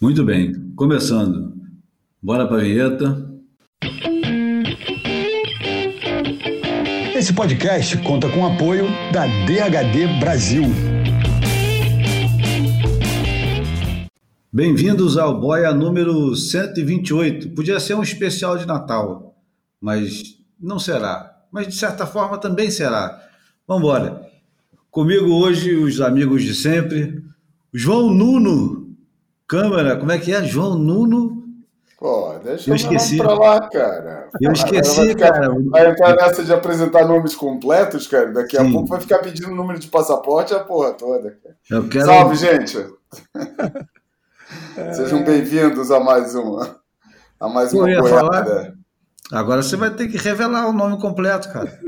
Muito bem, começando. Bora para a vinheta. Esse podcast conta com o apoio da DHD Brasil. Bem-vindos ao Boia número 128. Podia ser um especial de Natal, mas não será. Mas de certa forma também será. Vamos embora. Comigo hoje os amigos de sempre. João Nuno Câmara, como é que é? João Nuno. Pô, deixa eu esqueci. pra lá, cara. Eu esqueci, vai ficar, cara. Vai entrar nessa de apresentar nomes completos, cara. Daqui a Sim. pouco vai ficar pedindo número de passaporte a porra toda. Eu quero... Salve, gente! Sejam bem-vindos a mais uma. A mais uma falar... Agora você vai ter que revelar o nome completo, cara.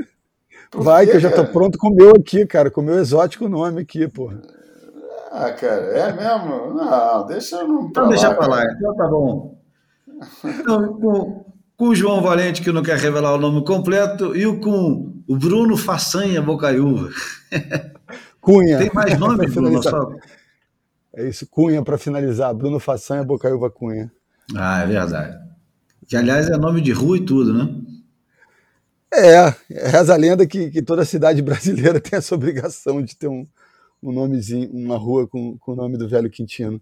Vai, que eu já tô pronto com o meu aqui, cara, com o meu exótico nome aqui, porra. Ah, cara, é mesmo? Não, deixa eu não. Então deixa pra lá, então tá bom. Então, com, com o João Valente, que não quer revelar o nome completo, e o com o Bruno Façanha Bocaiúva. Cunha. Tem mais nome, Bruno? Só... É isso, Cunha para finalizar. Bruno Façanha Bocaiúva Cunha. Ah, é verdade. Que, aliás, é nome de rua e tudo, né? É, reza a lenda que, que toda cidade brasileira tem essa obrigação de ter um, um nomezinho, uma rua com, com o nome do velho Quintino.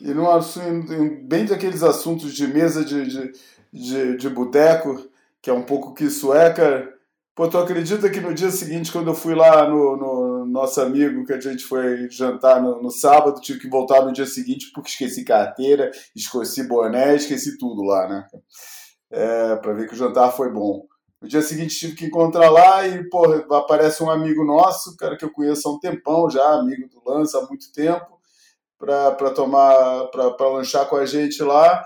E num assunto, bem daqueles assuntos de mesa de, de, de, de boteco, que é um pouco que isso é, cara. Pô, tu acredita que no dia seguinte, quando eu fui lá no, no nosso amigo, que a gente foi jantar no, no, sábado, tive que voltar no dia seguinte porque esqueci carteira, esqueci boné, esqueci tudo lá, né? É, pra ver que o jantar foi bom. No dia seguinte tive que encontrar lá e, pô, aparece um amigo nosso, cara que eu conheço há um tempão já, amigo do Lança há muito tempo, para tomar, para lanchar com a gente lá,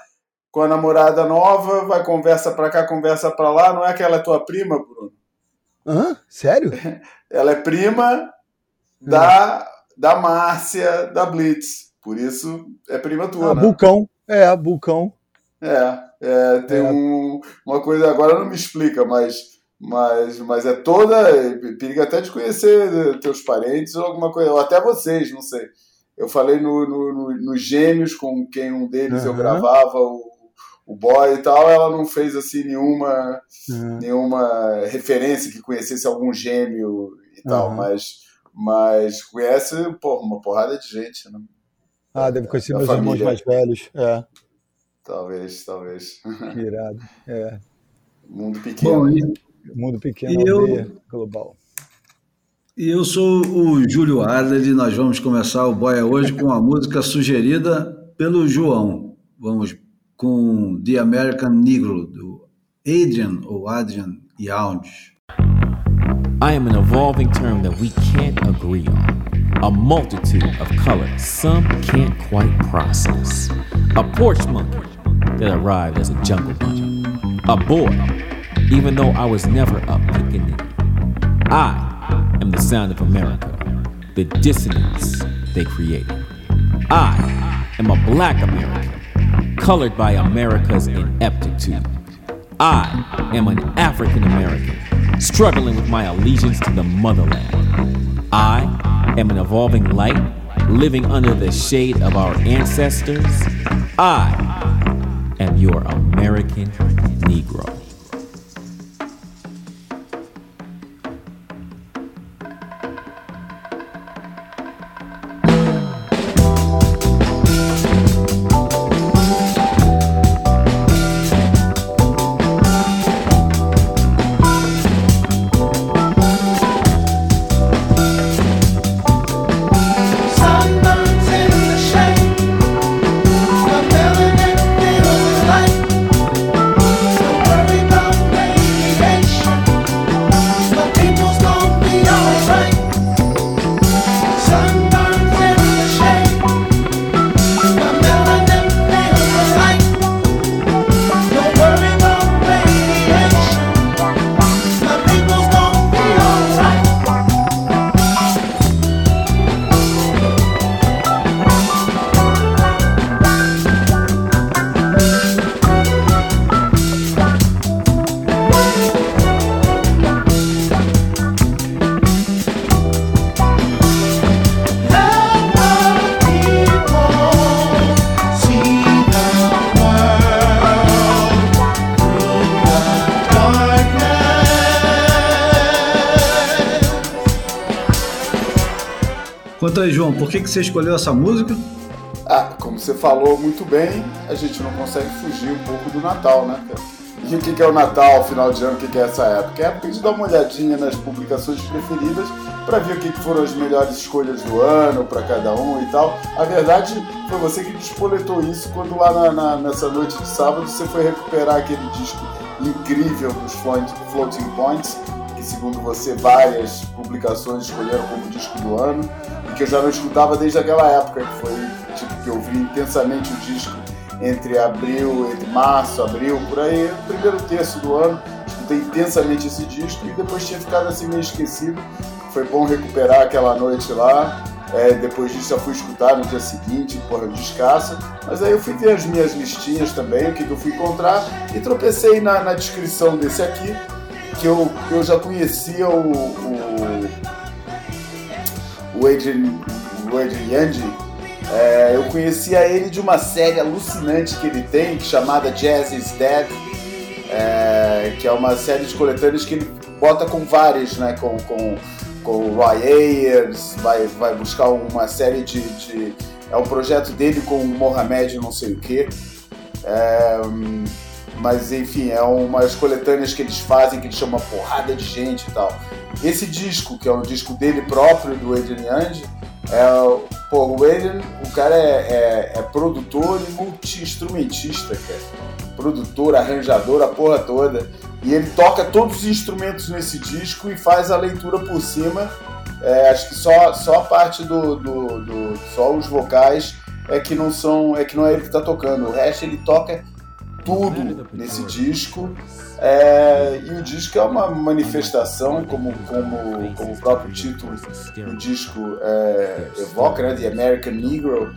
com a namorada nova, vai conversa para cá, conversa para lá. Não é que ela é tua prima, Bruno? Hã? Sério? Ela é prima da, da Márcia da Blitz. Por isso é prima tua, ah, né? Bulcão. É, Bulcão. É, é tem é. Um, uma coisa, agora não me explica, mas, mas, mas é toda. Periga até de conhecer teus parentes ou alguma coisa, ou até vocês, não sei. Eu falei no, no, no, no Gêmeos, com quem um deles uhum. eu gravava, o, o boy e tal, ela não fez assim nenhuma, uhum. nenhuma referência que conhecesse algum gêmeo e tal, uhum. mas, mas conhece pô, uma porrada de gente. Né? Ah, deve conhecer meus família. irmãos mais velhos. É. Talvez, talvez. Que irado. É. Mundo pequeno. Bom, e, Mundo pequeno, eu, global. E eu sou o Júlio Adler e nós vamos começar o Boia hoje com a música sugerida pelo João. Vamos com The American Negro, do Adrian ou Adrian Yound. I am an evolving term that we can't agree on. A multitude of colors some can't quite process. A porch monkey that arrived as a jungle bunny. A boy, even though I was never a pickaninny. I am the sound of America, the dissonance they created. I am a black American, colored by America's ineptitude. I am an African American, struggling with my allegiance to the motherland. I am an evolving light, living under the shade of our ancestors. I am your American Negro. Conta aí, João, por que, que você escolheu essa música? Ah, como você falou muito bem, a gente não consegue fugir um pouco do Natal, né? E o que é o Natal, final de ano, o que é essa época? É a época de dar uma olhadinha nas publicações preferidas para ver o que foram as melhores escolhas do ano para cada um e tal. A verdade foi você que despoletou isso quando lá na, na, nessa noite de sábado você foi recuperar aquele disco incrível dos Floating Points, que segundo você várias publicações escolheram como disco do ano, que eu já não escutava desde aquela época, que foi tipo que eu vi intensamente o disco entre abril, entre março, abril, por aí, primeiro terço do ano, escutei intensamente esse disco e depois tinha ficado assim meio esquecido. Foi bom recuperar aquela noite lá. É, depois disso já fui escutar no dia seguinte, porra, descasso. Mas aí eu fui ver as minhas listinhas também, o que eu fui encontrar, e tropecei na, na descrição desse aqui, que eu, eu já conhecia o, o, o Adrian, o Adrian Yandy, é, eu conhecia ele de uma série alucinante que ele tem, chamada Jazz is Dead, é, que é uma série de coletâneas que ele bota com vários, né? Com, com, com o Roy Ayers, vai, vai buscar uma série de, de, É um projeto dele com o Mohamed não sei o que. É, mas enfim, é umas coletâneas que eles fazem que ele chama porrada de gente e tal. Esse disco, que é um disco dele próprio, do Adrian Young, é Pô, o Adrian, o cara é, é, é produtor e multi-instrumentista, cara. Produtor, arranjador, a porra toda. E ele toca todos os instrumentos nesse disco e faz a leitura por cima. É, acho que só, só a parte do, do, do, Só os vocais é que não são. É que não é ele que tá tocando. O resto ele toca tudo nesse disco. É, e o disco é uma manifestação, como, como, como o próprio título do disco é, evoca, né? The American Negro.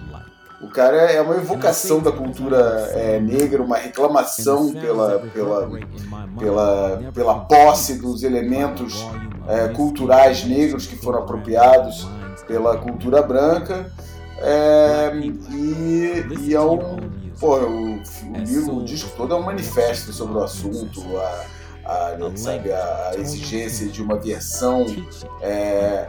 O cara é uma evocação da cultura é, negra, uma reclamação pela, pela, pela, pela posse dos elementos é, culturais negros que foram apropriados pela cultura branca. É, e, e é um Pô, o, o livro, o disco todo é um manifesto sobre o assunto, a, a, sabe, a exigência de uma versão é,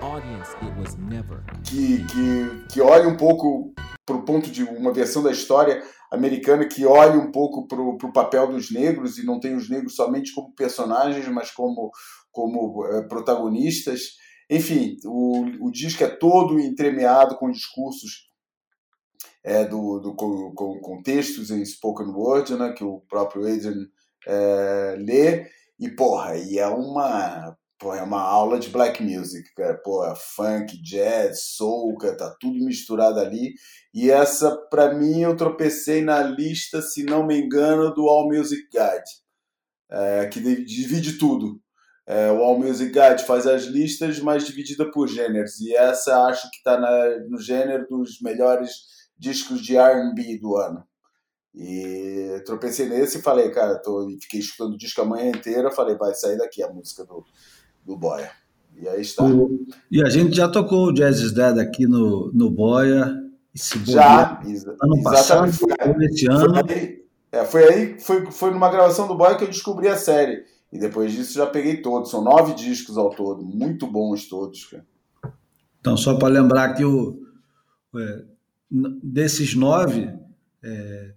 que, que, que olhe um pouco para o ponto de uma versão da história americana que olhe um pouco para o papel dos negros e não tem os negros somente como personagens, mas como, como é, protagonistas. Enfim, o, o disco é todo entremeado com discursos é, do, do, com, com, textos em spoken word, né, que o próprio Adrian é, lê, e porra, e é uma, porra, é uma aula de black music, cara, porra, funk, jazz, soul, cara, tá tudo misturado ali, e essa, para mim, eu tropecei na lista, se não me engano, do All Music Guide, é, que divide tudo, é, o All Music Guide faz as listas, mas dividida por gêneros. E essa acho que está no gênero dos melhores discos de R&B do ano. E tropecei nesse e falei, cara, tô, fiquei escutando o disco a manhã inteira, falei, vai sair daqui a música do, do Boia. E aí está. O, e a gente já tocou o Jazz is Dead aqui no, no Boia. já, exa ano passado, foi, esse ano. Foi aí, é, foi aí, foi, foi numa gravação do Boia que eu descobri a série. E depois disso já peguei todos. São nove discos ao todo, muito bons todos, cara. Então, só para lembrar que o, é, desses nove, é,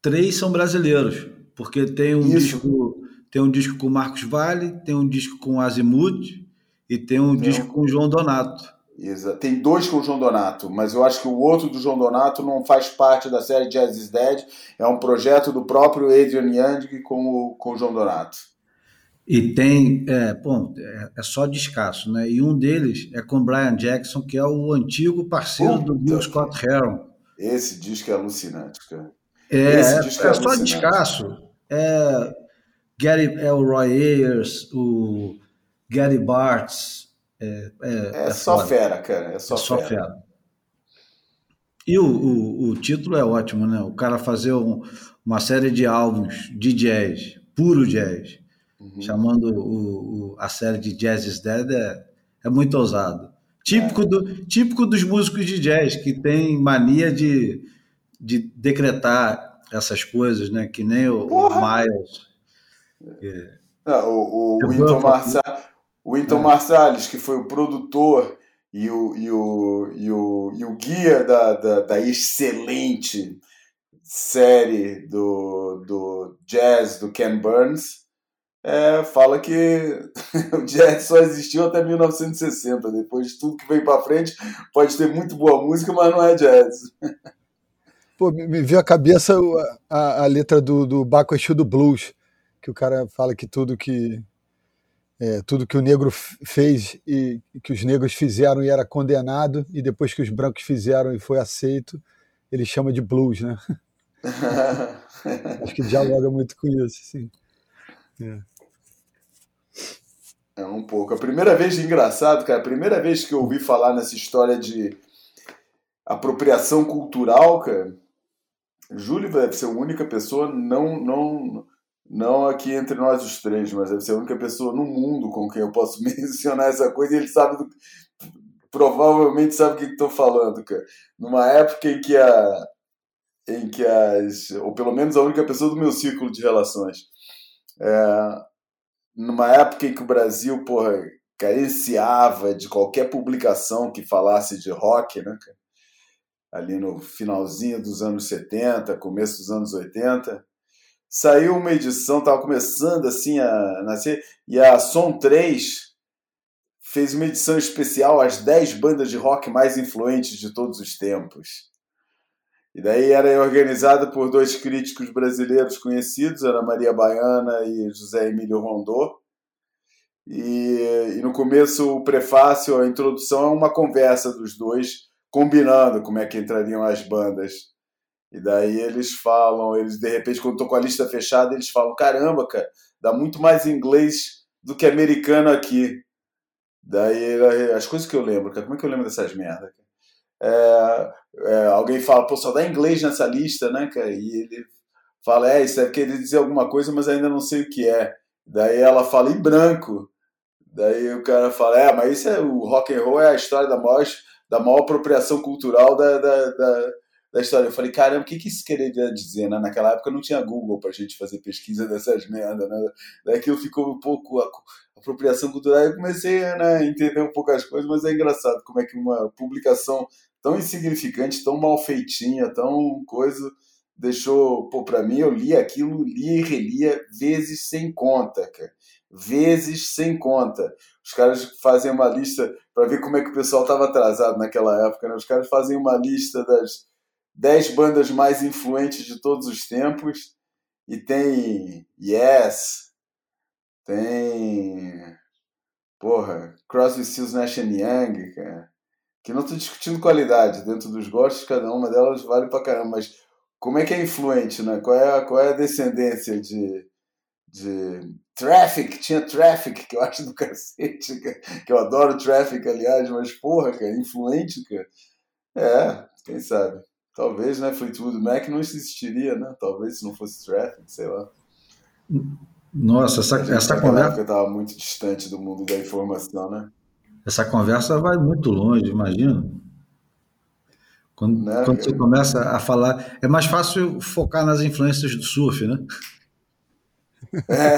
três são brasileiros, porque tem um Isso. disco tem um disco com Marcos Vale, tem um disco com Azimuth e tem um tem disco com João Donato. Exato. Tem dois com o João Donato, mas eu acho que o outro do João Donato não faz parte da série Jazz is Dead, é um projeto do próprio Adrian Yandy com o, com o João Donato. E tem, é, bom, é, é, só descasso, né? E um deles é com Brian Jackson, que é o antigo parceiro Puta do Bill Scott Heron. Esse disco é alucinante, cara. É, é, é, só descasso. É, Gary, é o Roy Ayers, o Gary Bartz. É, é, é só foda. fera, cara. É só, só fera. fera. E o, o, o, título é ótimo, né? O cara fazer um, uma série de álbuns de jazz, puro jazz uhum. chamando o, o, a série de Jazz is Dead é, é muito ousado. Típico, é. do, típico dos músicos de jazz, que tem mania de, de decretar essas coisas, né? Que nem o, o Miles. É. Não, o, o, Winton o Winton é. Marsalis, que foi o produtor e o, e o, e o, e o guia da, da, da excelente série do, do jazz do Ken Burns é, fala que o jazz só existiu até 1960. Depois de tudo que vem para frente, pode ter muito boa música, mas não é jazz. Pô, me veio à cabeça a, a letra do, do Baco Exu do Blues, que o cara fala que tudo que é, tudo que o negro fez e que os negros fizeram e era condenado, e depois que os brancos fizeram e foi aceito, ele chama de blues, né? Acho que dialoga muito com isso, sim. É. é. um pouco. A primeira vez, engraçado, cara, a primeira vez que eu ouvi falar nessa história de apropriação cultural, cara, Júlio deve ser a única pessoa não, não, não aqui entre nós os três, mas deve ser a única pessoa no mundo com quem eu posso mencionar essa coisa e ele sabe do, provavelmente sabe o que estou falando, cara. Numa época em que a em que as ou pelo menos a única pessoa do meu círculo de relações é, numa época em que o Brasil, porra, carenciava de qualquer publicação que falasse de rock, né, ali no finalzinho dos anos 70, começo dos anos 80, saiu uma edição, estava começando assim a nascer, e a Som 3 fez uma edição especial as 10 bandas de rock mais influentes de todos os tempos. E daí era organizada por dois críticos brasileiros conhecidos, Ana Maria Baiana e José Emílio Rondô. E, e no começo, o prefácio, a introdução é uma conversa dos dois, combinando como é que entrariam as bandas. E daí eles falam, eles de repente, quando estou com a lista fechada, eles falam: caramba, cara, dá muito mais inglês do que americano aqui. Daí as coisas que eu lembro, cara, como é que eu lembro dessas merdas? É, é, alguém fala, pô, só dá inglês nessa lista, né, cara? E ele fala, é, isso deve querer dizer alguma coisa, mas ainda não sei o que é. Daí ela fala em branco. Daí o cara fala, é, mas isso é o rock and roll é a história da maior, da maior apropriação cultural da, da, da da história. Eu falei, caramba, o que, que isso queria dizer? Né? Naquela época não tinha Google para a gente fazer pesquisa dessas merdas. Né? Aquilo ficou um pouco a, apropriação cultural. Eu comecei né, a entender um pouco as coisas, mas é engraçado como é que uma publicação tão insignificante, tão mal feitinha, tão coisa deixou, pô, para mim eu li aquilo, li e relia vezes sem conta, cara. Vezes sem conta. Os caras fazem uma lista para ver como é que o pessoal estava atrasado naquela época, né? Os caras fazem uma lista das 10 bandas mais influentes de todos os tempos. E tem Yes, tem. Porra, Crosby, Stills, Nash Young, cara. Que não estou discutindo qualidade, dentro dos gostos, cada uma delas vale pra caramba, mas como é que é influente, né? Qual é a, qual é a descendência de, de Traffic, tinha Traffic, que eu acho do cacete, que eu adoro Traffic, aliás, mas porra, cara, influente, cara. É, quem sabe. Talvez, né, Fleetwood Mac não existiria, né? Talvez se não fosse Traffic, sei lá. Nossa, essa, essa conversa. Eu estava muito distante do mundo da informação, né? Essa conversa vai muito longe, imagina. Quando, né, quando você começa a falar, é mais fácil focar nas influências do surf, né? É.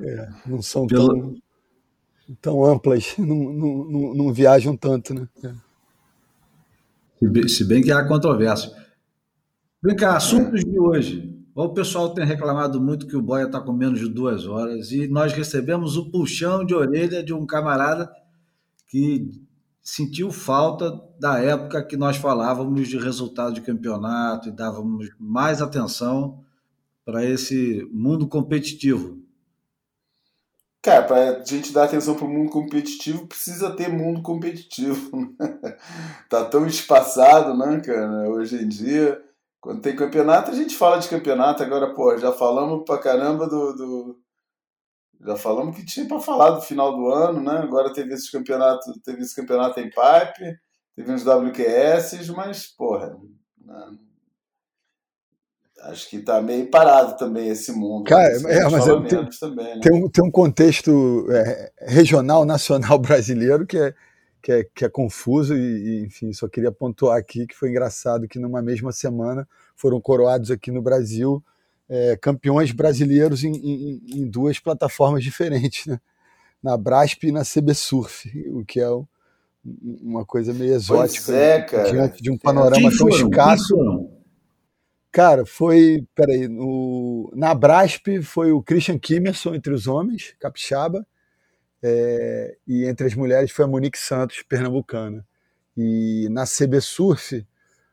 é não são Pelo... tão, tão amplas, não, não, não, não viajam tanto, né? É. Se bem que há controvérsia. Vem cá, assuntos de hoje. O pessoal tem reclamado muito que o Boia está com menos de duas horas e nós recebemos o puxão de orelha de um camarada que sentiu falta da época que nós falávamos de resultado de campeonato e dávamos mais atenção para esse mundo competitivo. Cara, para a gente dar atenção para o mundo competitivo, precisa ter mundo competitivo. Né? tá tão espaçado, né, cara? Hoje em dia, quando tem campeonato, a gente fala de campeonato. Agora, pô, já falamos pra caramba do. do... Já falamos que tinha para falar do final do ano, né? Agora teve esse campeonato, teve esse campeonato em pipe, teve uns WQS, mas, porra, né? acho que está meio parado também esse mundo. Cara, é, mas tem, também, né? tem, um, tem um contexto é, regional, nacional brasileiro que é, que é, que é confuso e, e, enfim, só queria pontuar aqui que foi engraçado que numa mesma semana foram coroados aqui no Brasil é, campeões brasileiros em, em, em, duas plataformas diferentes, né? na Brasp e na CB Surf, o que é uma coisa meio exótica é, diante de um panorama tão escasso. Cara, foi, peraí, no, na Brasp foi o Christian Kimerson entre os homens, capixaba, é, e entre as mulheres foi a Monique Santos, pernambucana. E na CB Surf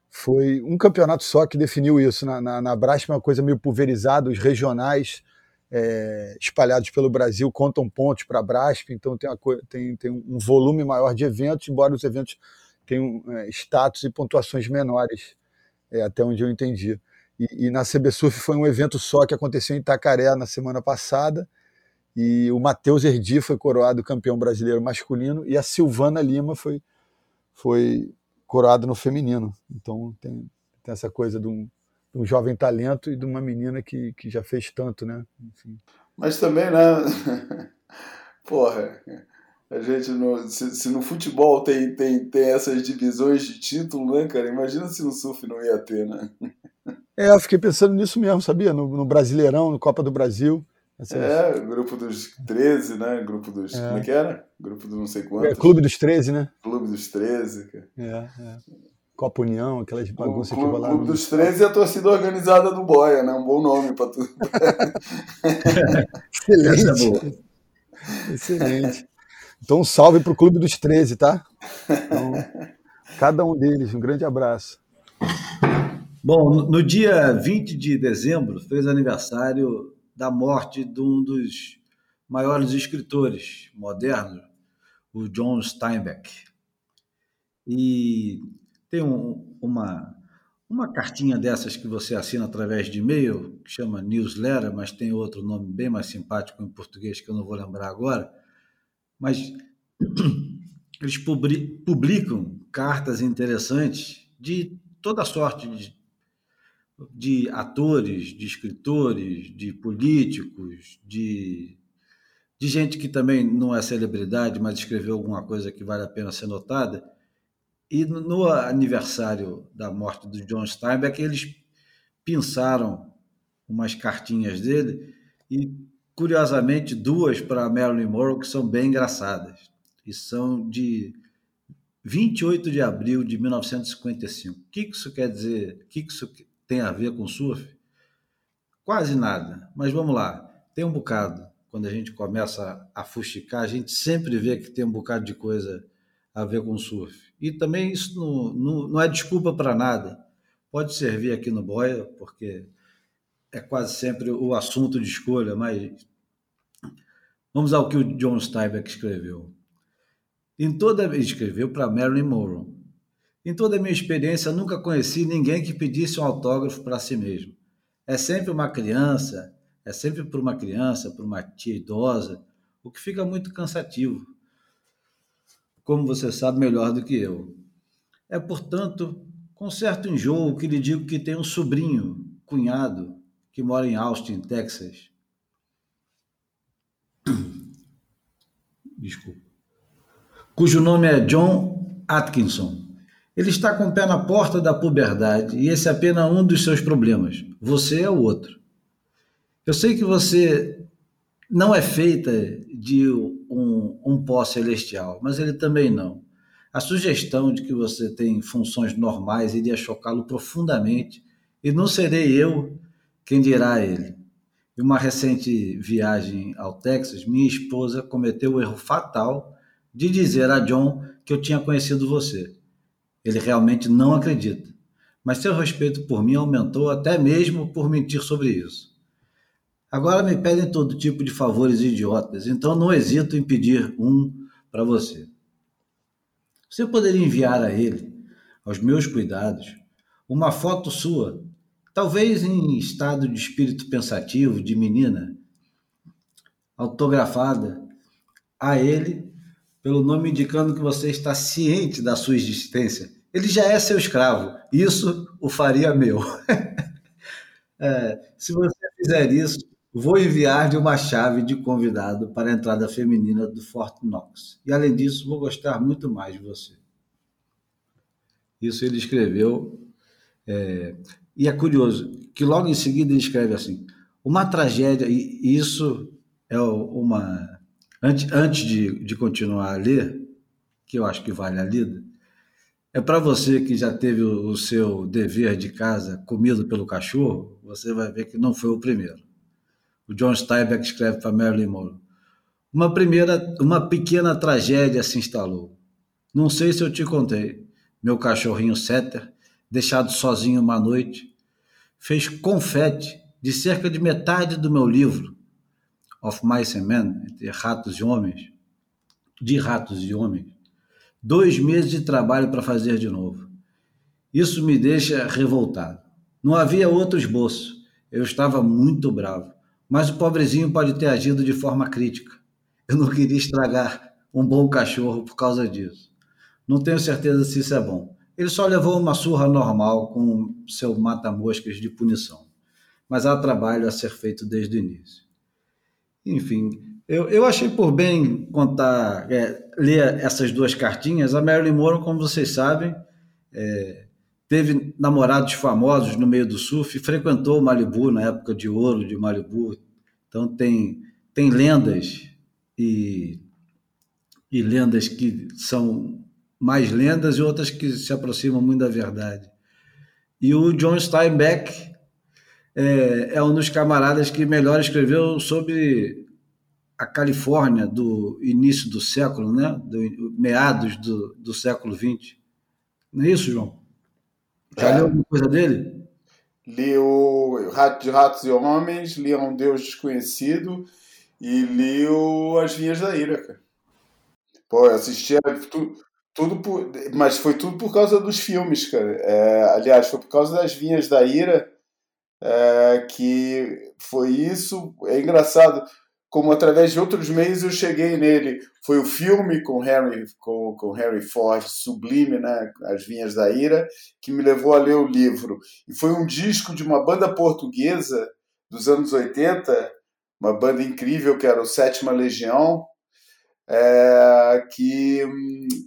foi um campeonato só que definiu isso. Na, na, na é uma coisa meio pulverizada, os regionais é, espalhados pelo Brasil contam pontos para a Brasp, então tem, uma, tem, tem, um volume maior de eventos, embora os eventos tenham é, status e pontuações menores, é, até onde eu entendi. E, e na CB Surf foi um evento só que aconteceu em Itacaré na semana passada, e o Matheus Erdi foi coroado campeão brasileiro masculino, e a Silvana Lima foi, foi coroada no feminino. Então tem, tem essa coisa de um, de um jovem talento e de uma menina que, que já fez tanto, né? Enfim. Mas também, né? Porra, a gente no, se, se, no futebol tem, tem, tem essas divisões de título, né, cara? Imagina se no surf não ia ter, né? É, eu fiquei pensando nisso mesmo, sabia? No, no Brasileirão, no Copa do Brasil. Essas... É, grupo dos 13, né? Grupo dos. É. Como é que era? Grupo do não sei quantos. É, Clube dos 13, né? Clube dos 13, cara. É, é. Copa União, aquelas bagunças que rolaram. Clube dos 13 e a torcida organizada do Boia, né? Um bom nome para tudo. Excelente. É Excelente. Então, um salve para o Clube dos 13, tá? Então, cada um deles, um grande abraço. Bom, no dia 20 de dezembro fez aniversário da morte de um dos maiores escritores modernos, o John Steinbeck. E tem um, uma, uma cartinha dessas que você assina através de e-mail, que chama newsletter, mas tem outro nome bem mais simpático em português que eu não vou lembrar agora. Mas eles publicam cartas interessantes de toda sorte de, de atores, de escritores, de políticos, de, de gente que também não é celebridade, mas escreveu alguma coisa que vale a pena ser notada. E no aniversário da morte do John Steinbeck, eles pensaram umas cartinhas dele e, curiosamente, duas para Marilyn Monroe que são bem engraçadas. E são de 28 de abril de 1955. O que isso quer dizer? O que isso tem a ver com surf? Quase nada, mas vamos lá. Tem um bocado. Quando a gente começa a fuxicar, a gente sempre vê que tem um bocado de coisa a ver com surf. E também isso não, não, não é desculpa para nada. Pode servir aqui no Boia, porque é quase sempre o assunto de escolha, mas vamos ao que o John Steinbeck escreveu. Em toda escreveu para Marilyn Monroe. Em toda a minha experiência, nunca conheci ninguém que pedisse um autógrafo para si mesmo. É sempre uma criança, é sempre por uma criança, por uma tia idosa, o que fica muito cansativo como você sabe melhor do que eu. É, portanto, com certo enjoo que lhe digo que tem um sobrinho, cunhado, que mora em Austin, Texas. Desculpa. Cujo nome é John Atkinson. Ele está com o pé na porta da puberdade e esse é apenas um dos seus problemas. Você é o outro. Eu sei que você não é feita de um, um pó celestial, mas ele também não. A sugestão de que você tem funções normais iria chocá-lo profundamente, e não serei eu quem dirá a ele. Em uma recente viagem ao Texas, minha esposa cometeu o erro fatal de dizer a John que eu tinha conhecido você. Ele realmente não acredita, mas seu respeito por mim aumentou até mesmo por mentir sobre isso. Agora me pedem todo tipo de favores idiotas, então não hesito em pedir um para você. Você poderia enviar a ele, aos meus cuidados, uma foto sua, talvez em estado de espírito pensativo, de menina, autografada a ele, pelo nome indicando que você está ciente da sua existência. Ele já é seu escravo. Isso o faria meu. é, se você fizer isso, Vou enviar-lhe uma chave de convidado para a entrada feminina do Fort Knox. E, além disso, vou gostar muito mais de você. Isso ele escreveu. É, e é curioso que logo em seguida ele escreve assim: uma tragédia, e isso é uma Antes, antes de, de continuar a ler, que eu acho que vale a lida, é para você que já teve o, o seu dever de casa comido pelo cachorro, você vai ver que não foi o primeiro. O John Steinbeck escreve para Marilyn Monroe. Uma primeira, uma pequena tragédia se instalou. Não sei se eu te contei. Meu cachorrinho Setter, deixado sozinho uma noite, fez confete de cerca de metade do meu livro, of Mice and Men, ratos e homens, de ratos e homens, dois meses de trabalho para fazer de novo. Isso me deixa revoltado. Não havia outro esboço. Eu estava muito bravo. Mas o pobrezinho pode ter agido de forma crítica. Eu não queria estragar um bom cachorro por causa disso. Não tenho certeza se isso é bom. Ele só levou uma surra normal com seu mata-moscas de punição. Mas há trabalho a ser feito desde o início. Enfim, eu, eu achei por bem contar, é, ler essas duas cartinhas. A Marilyn Monroe, como vocês sabem, é, teve namorados famosos no meio do surf, frequentou Malibu na época de ouro de Malibu. Então tem, tem lendas e, e lendas que são mais lendas e outras que se aproximam muito da verdade. E o John Steinbeck é, é um dos camaradas que melhor escreveu sobre a Califórnia do início do século, né? Do, meados do, do século XX. Não é isso, João? Já é. leu alguma coisa dele? Li o Rato de Ratos e Homens, li Um Deus Desconhecido e li o As Vinhas da Ira, cara. Pô, eu assisti tudo, tudo por, mas foi tudo por causa dos filmes, cara. É, aliás, foi por causa das Vinhas da Ira é, que foi isso. É engraçado como através de outros meios eu cheguei nele. Foi o filme com Harry, com, com Harry Ford, Sublime, né? As Vinhas da Ira, que me levou a ler o livro. E foi um disco de uma banda portuguesa dos anos 80, uma banda incrível que era o Sétima Legião, é, que,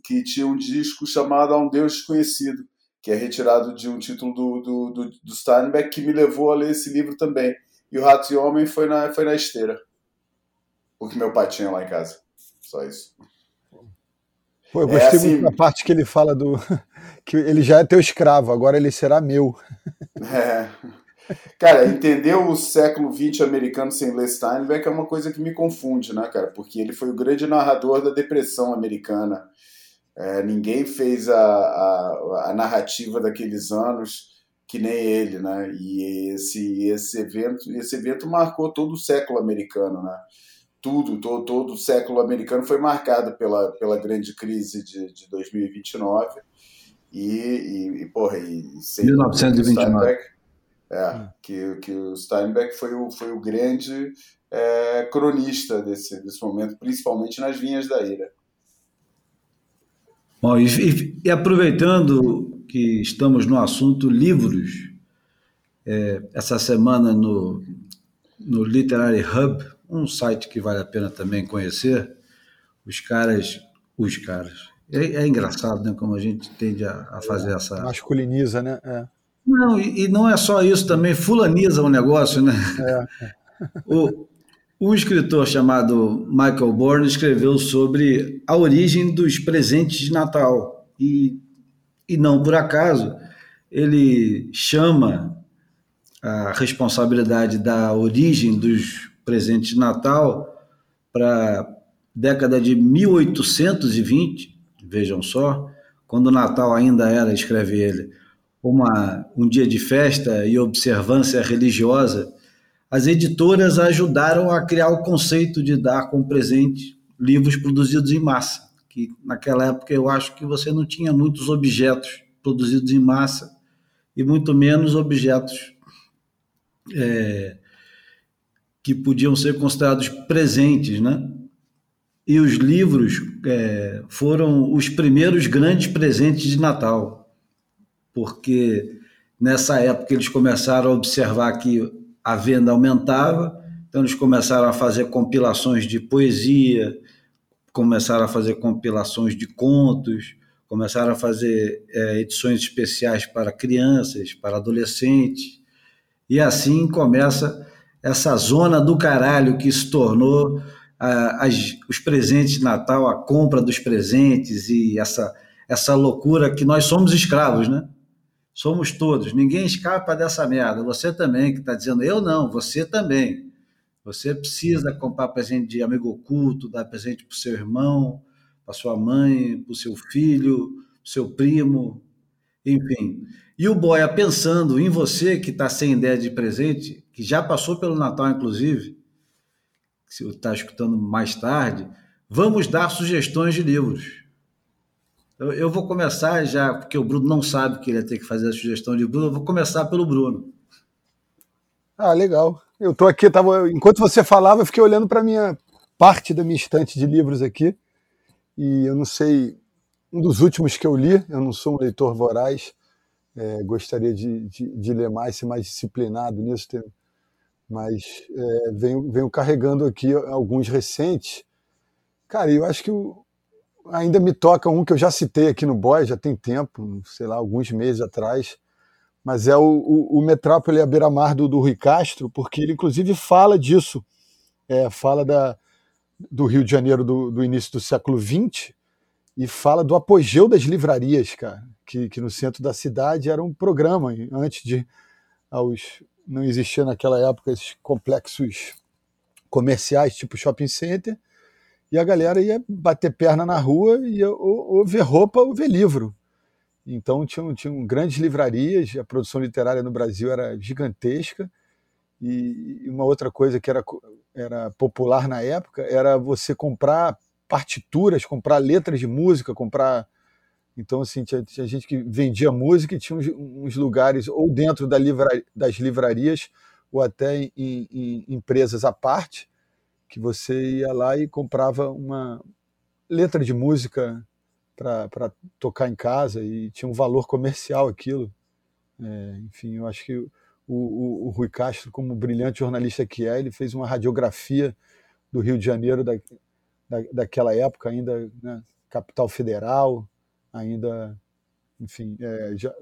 que tinha um disco chamado A um Deus Desconhecido que é retirado de um título do, do, do, do Steinbeck, que me levou a ler esse livro também. E o Rato e Homem foi na, foi na esteira. O que meu pai tinha lá em casa. Só isso. Pô, eu gostei é assim, muito da parte que ele fala do. que ele já é teu escravo, agora ele será meu. É. Cara, entender o século XX americano sem ler Steinbeck é uma coisa que me confunde, né, cara? Porque ele foi o grande narrador da depressão americana. É, ninguém fez a, a, a, narrativa daqueles anos que nem ele, né? E esse, esse evento esse evento marcou todo o século americano, né? Tudo, todo, todo o século americano foi marcado pela, pela grande crise de, de 2029 e, e, e porra, e, 1929. É, que, que o Steinbeck foi o, foi o grande é, cronista desse, desse momento, principalmente nas vinhas da ira. Bom, e, e, aproveitando que estamos no assunto livros, é, essa semana no, no Literary Hub, um site que vale a pena também conhecer, os caras, os caras. É, é engraçado, né, como a gente tende a, a fazer é, essa. Masculiniza, né? É. Não, e, e, não é só isso também, fulaniza o negócio, né? É. o, um escritor chamado Michael Bourne escreveu sobre a origem dos presentes de Natal. E, e não por acaso, ele chama a responsabilidade da origem dos presentes de Natal para a década de 1820, vejam só, quando o Natal ainda era, escreve ele, uma, um dia de festa e observância religiosa as editoras ajudaram a criar o conceito de dar como presente livros produzidos em massa, que naquela época eu acho que você não tinha muitos objetos produzidos em massa e muito menos objetos é, que podiam ser considerados presentes, né? E os livros é, foram os primeiros grandes presentes de Natal, porque nessa época eles começaram a observar que a venda aumentava, então eles começaram a fazer compilações de poesia, começaram a fazer compilações de contos, começaram a fazer é, edições especiais para crianças, para adolescentes, e assim começa essa zona do caralho que se tornou as, os presentes de Natal, a compra dos presentes e essa, essa loucura que nós somos escravos, né? Somos todos. Ninguém escapa dessa merda. Você também, que está dizendo, eu não, você também. Você precisa comprar presente de amigo oculto, dar presente para o seu irmão, para sua mãe, para o seu filho, seu primo, enfim. E o Boia pensando em você que está sem ideia de presente, que já passou pelo Natal, inclusive, se está escutando mais tarde, vamos dar sugestões de livros. Eu, eu, vou começar já, porque o Bruno não sabe que ele ia ter que fazer a sugestão de Bruno, eu vou começar pelo Bruno. Ah, legal. Eu tô aqui, tava, enquanto você falava, eu fiquei olhando para minha parte da minha estante de livros aqui. E eu não sei, um dos últimos que eu li, eu não sou um leitor voraz, é, gostaria de, de, de, ler mais, ser mais disciplinado nisso, mas é, venho, venho carregando aqui alguns recentes. Cara, eu acho que o, ainda me toca um que eu já citei aqui no Boy, já tem tempo, sei lá, alguns meses atrás, mas é o, o, o Metrópole à beira-mar do, do Rui Castro, porque ele inclusive fala disso, é, fala da, do Rio de Janeiro do, do, início do século XX e fala do apogeu das livrarias, cara, que, que no centro da cidade era um programa, antes de aos, não existia naquela época esses complexos comerciais tipo shopping center, e a galera ia bater perna na rua e ou, ou ver roupa ou ver livro. Então tinham, tinham grandes livrarias, a produção literária no Brasil era gigantesca. E uma outra coisa que era, era popular na época era você comprar partituras, comprar letras de música, comprar. Então, assim, tinha, tinha gente que vendia música e tinha uns, uns lugares, ou dentro da livra, das livrarias, ou até em, em, em empresas à parte, que você ia lá e comprava uma letra de música para tocar em casa e tinha um valor comercial aquilo. É, enfim, eu acho que o, o, o, Rui Castro, como brilhante jornalista que é, ele fez uma radiografia do Rio de Janeiro da, da, daquela época, ainda né, capital federal, ainda, enfim, é, já,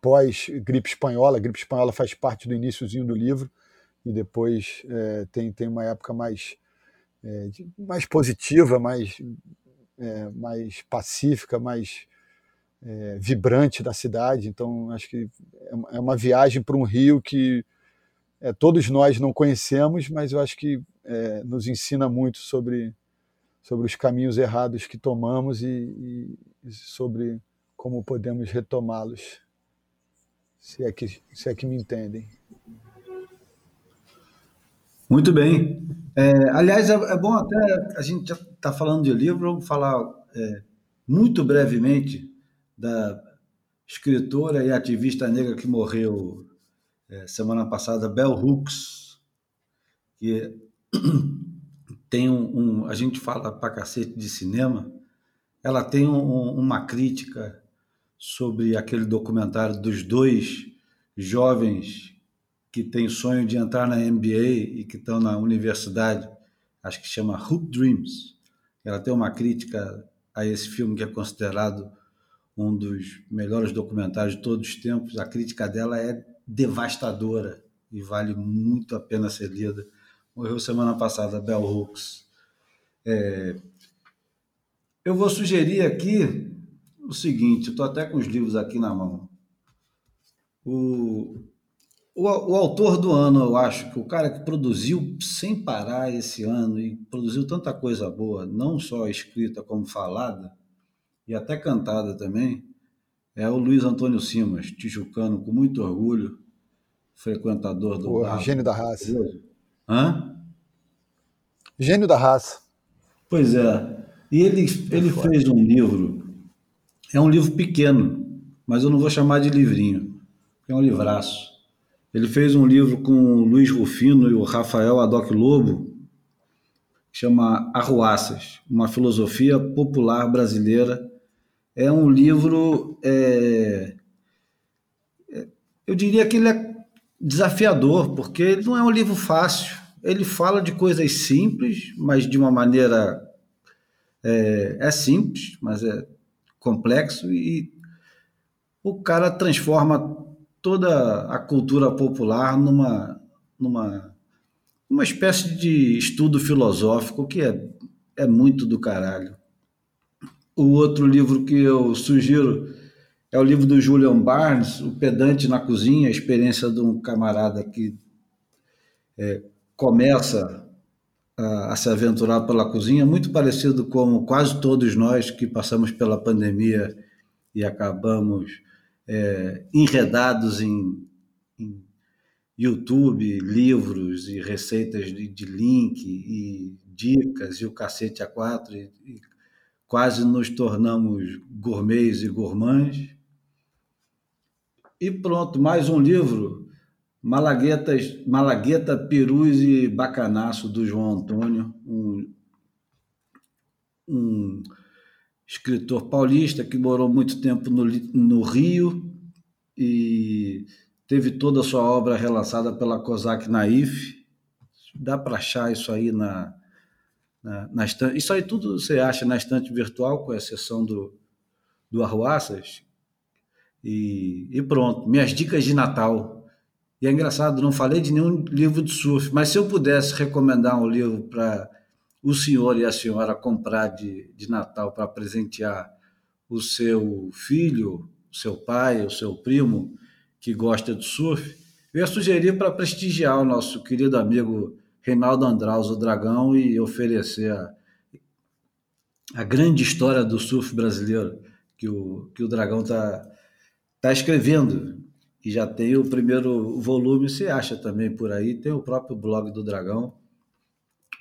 pós gripe espanhola. A gripe espanhola faz parte do iníciozinho do livro e depois é, tem, tem uma época mais, é, mais positiva, mais, é, mais pacífica, mais é, vibrante da cidade. Então, acho que é uma é viagem para um rio que é, todos nós não conhecemos, mas eu acho que nos ensina muito sobre, sobre os caminhos errados que tomamos e, e sobre como podemos retomá-los. Se é que, se é que me entendem. Muito bem. É, aliás, é, é, bom até a gente já está falando de livro, vamos falar é, muito brevemente da escritora e ativista negra que morreu é, semana passada, Bell Hooks, que tem um, um, a gente fala pra cacete de cinema, ela tem um, uma crítica sobre aquele documentário dos dois jovens que têm sonho de entrar na MBA e que estão na universidade, acho que chama Hoop Dreams. Ela tem uma crítica a esse filme que é considerado um dos melhores documentários de todos os tempos. A crítica dela é devastadora e vale muito a pena ser lida. Morreu semana passada, Bell Hooks. É... Eu vou sugerir aqui o seguinte: estou até com os livros aqui na mão. O o, o, autor do ano, eu acho que o cara que produziu sem parar esse ano e produziu tanta coisa boa, não só escrita como falada, e até cantada também, é o Luiz Antônio Simas, tijucano, com muito orgulho, frequentador do. Porra, gênio da raça. Hã? Gênio da raça. Pois é. E ele, ele fez um livro, é um livro pequeno, mas eu não vou chamar de livrinho, é um livraço ele fez um livro com o Luiz Rufino e o Rafael Adoc Lobo, que chama Arruaças, uma filosofia popular brasileira. É um livro, é, é, eu diria que ele é desafiador, porque ele não é um livro fácil. Ele fala de coisas simples, mas de uma maneira é, é simples, mas é complexo e o cara transforma toda a cultura popular numa, numa, uma espécie de estudo filosófico que é, é muito do caralho. O outro livro que eu sugiro é o livro do Julian Barnes, O Pedante na Cozinha, a experiência de um camarada que é, começa a, a, se aventurar pela cozinha, muito parecido com quase todos nós que passamos pela pandemia e acabamos é, enredados em, em, YouTube, livros e receitas de, de, link e dicas e o cacete a quatro, e, e quase nos tornamos gourmets e gourmands. E pronto, mais um livro, Malaguetas, Malagueta, Perus e Bacanaço, do João Antônio, um, um escritor paulista que morou muito tempo no, no Rio e teve toda a sua obra relançada pela Cosac Naif. Dá para achar isso aí na, na, na estante. Isso aí tudo você acha na estante virtual, com exceção do, do Arruaças, e, e pronto, minhas dicas de Natal. E é engraçado, não falei de nenhum livro de surf, mas se eu pudesse recomendar um livro para o senhor e a senhora comprar de, de Natal para presentear o seu filho, o seu pai, o seu primo que gosta de surf, eu ia sugerir para prestigiar o nosso querido amigo Reinaldo Andraus, o Dragão, e oferecer a, a grande história do surf brasileiro que o, que o Dragão está está escrevendo e já tem o primeiro volume, você acha também por aí, tem o próprio blog do Dragão.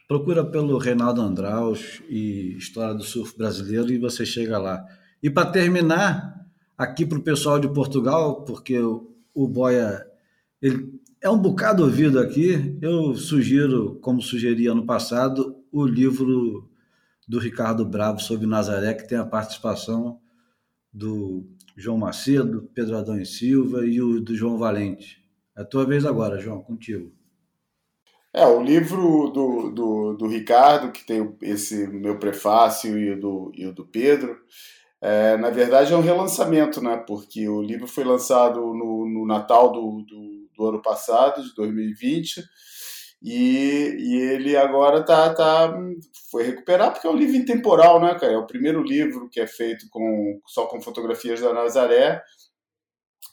Procura pelo Reinaldo Andraus e História do Surf Brasileiro e você chega lá. E para terminar, aqui para o pessoal de Portugal, porque o, o Boia ele é um bocado ouvido aqui, eu sugiro, como sugeri ano passado, o livro do Ricardo Bravo sobre Nazaré, que tem a participação do João Macedo, Pedro Adão e Silva e o do João Valente. É a tua vez agora, João, contigo. É, o livro do, do, do Ricardo, que tem esse meu prefácio e o do, e o do Pedro, é, na verdade é um relançamento, né? Porque o livro foi lançado no, no Natal do, do, do ano passado, de 2020, e, e ele agora tá, tá, foi recuperar porque é um livro intemporal, né, cara? É o primeiro livro que é feito com, só com fotografias da Nazaré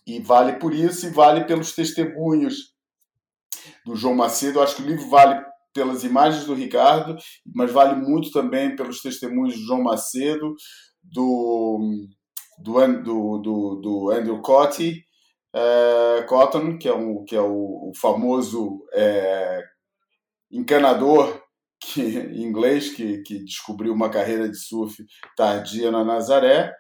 e vale por isso e vale pelos testemunhos do João Macedo. Eu acho que o livro vale pelas imagens do Ricardo, mas vale muito também pelos testemunhos do João Macedo, do, do, do, do, Andrew Cotti, é, Cotton, que é, um, que é o, o famoso é, encanador que, inglês que, que descobriu uma carreira de surf tardia na Nazaré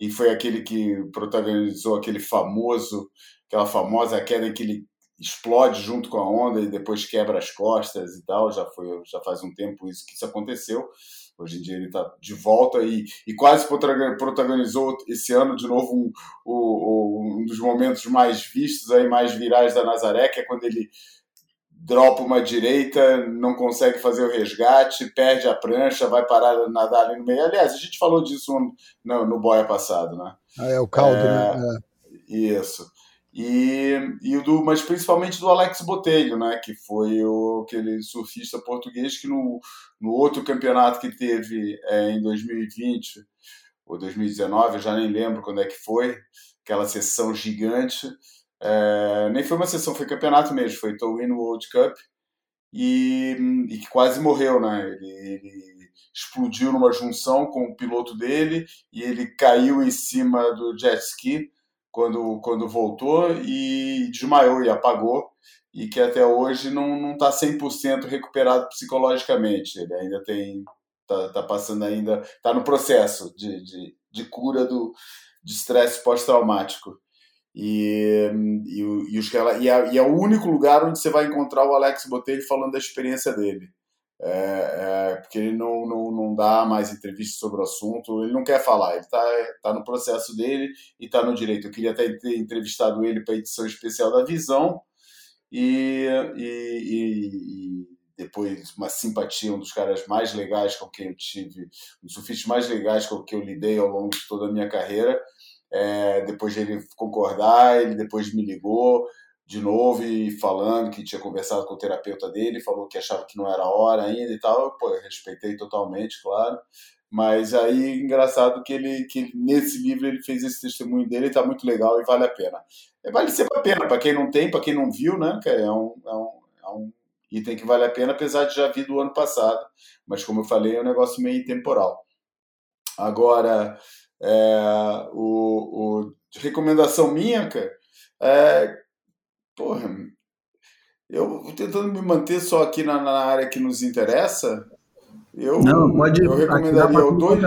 e foi aquele que protagonizou aquele famoso, aquela famosa queda que ele explode junto com a onda e depois quebra as costas e tal. Já foi, já faz um tempo isso que isso aconteceu. Hoje em dia ele está de volta e, e quase protagonizou esse ano de novo um, um, um dos momentos mais vistos aí, mais virais da Nazaré, que é quando ele dropa uma direita, não consegue fazer o resgate, perde a prancha, vai parar nadar ali no meio. Aliás, a gente falou disso no, no boia passado, né? Ah, é o caldo, é, né? É. Isso. E, e do, mas principalmente do Alex Botelho, né? Que foi o, aquele surfista português que no, no outro campeonato que teve é, em 2020 ou 2019, eu já nem lembro quando é que foi, aquela sessão gigante é, nem foi uma sessão, foi campeonato mesmo, foi Towin World Cup e, e, que quase morreu, né? Ele, ele, explodiu numa junção com o piloto dele e ele caiu em cima do jet ski quando, quando voltou e desmaiou e apagou e que até hoje não está 100% recuperado psicologicamente. Ele ainda tem, tá, tá passando ainda, tá no processo de, de, de cura do de estresse pós-traumático. E, e, e, os, e, é, e é o único lugar onde você vai encontrar o Alex Botelho falando da experiência dele. É, é, porque ele não, não, não dá mais entrevistas sobre o assunto, ele não quer falar, ele está tá no processo dele e está no direito. Eu queria até ter entrevistado ele para a edição especial da Visão e, e, e, depois uma simpatia, um dos caras mais legais com quem eu tive, um dos surfistas mais legais com quem eu lidei ao longo de toda a minha carreira. É, depois de ele concordar, ele depois me ligou, de novo e falando que tinha conversado com o terapeuta dele, falou que achava que não era hora ainda e tal. Pô, eu respeitei totalmente, claro. Mas aí, engraçado que ele, que nesse livro ele fez esse testemunho dele, está muito legal e vale a pena. É, vale sempre a pena, para quem não tem, para quem não viu, né? É um, é, um, é um item que vale a pena, apesar de já vir do ano passado. Mas, como eu falei, é um negócio meio temporal. Agora, é, o, o, recomendação minha, cara, é, porra, eu tentando me manter só aqui na, na área que nos interessa, eu, não, pode eu recomendaria o dois.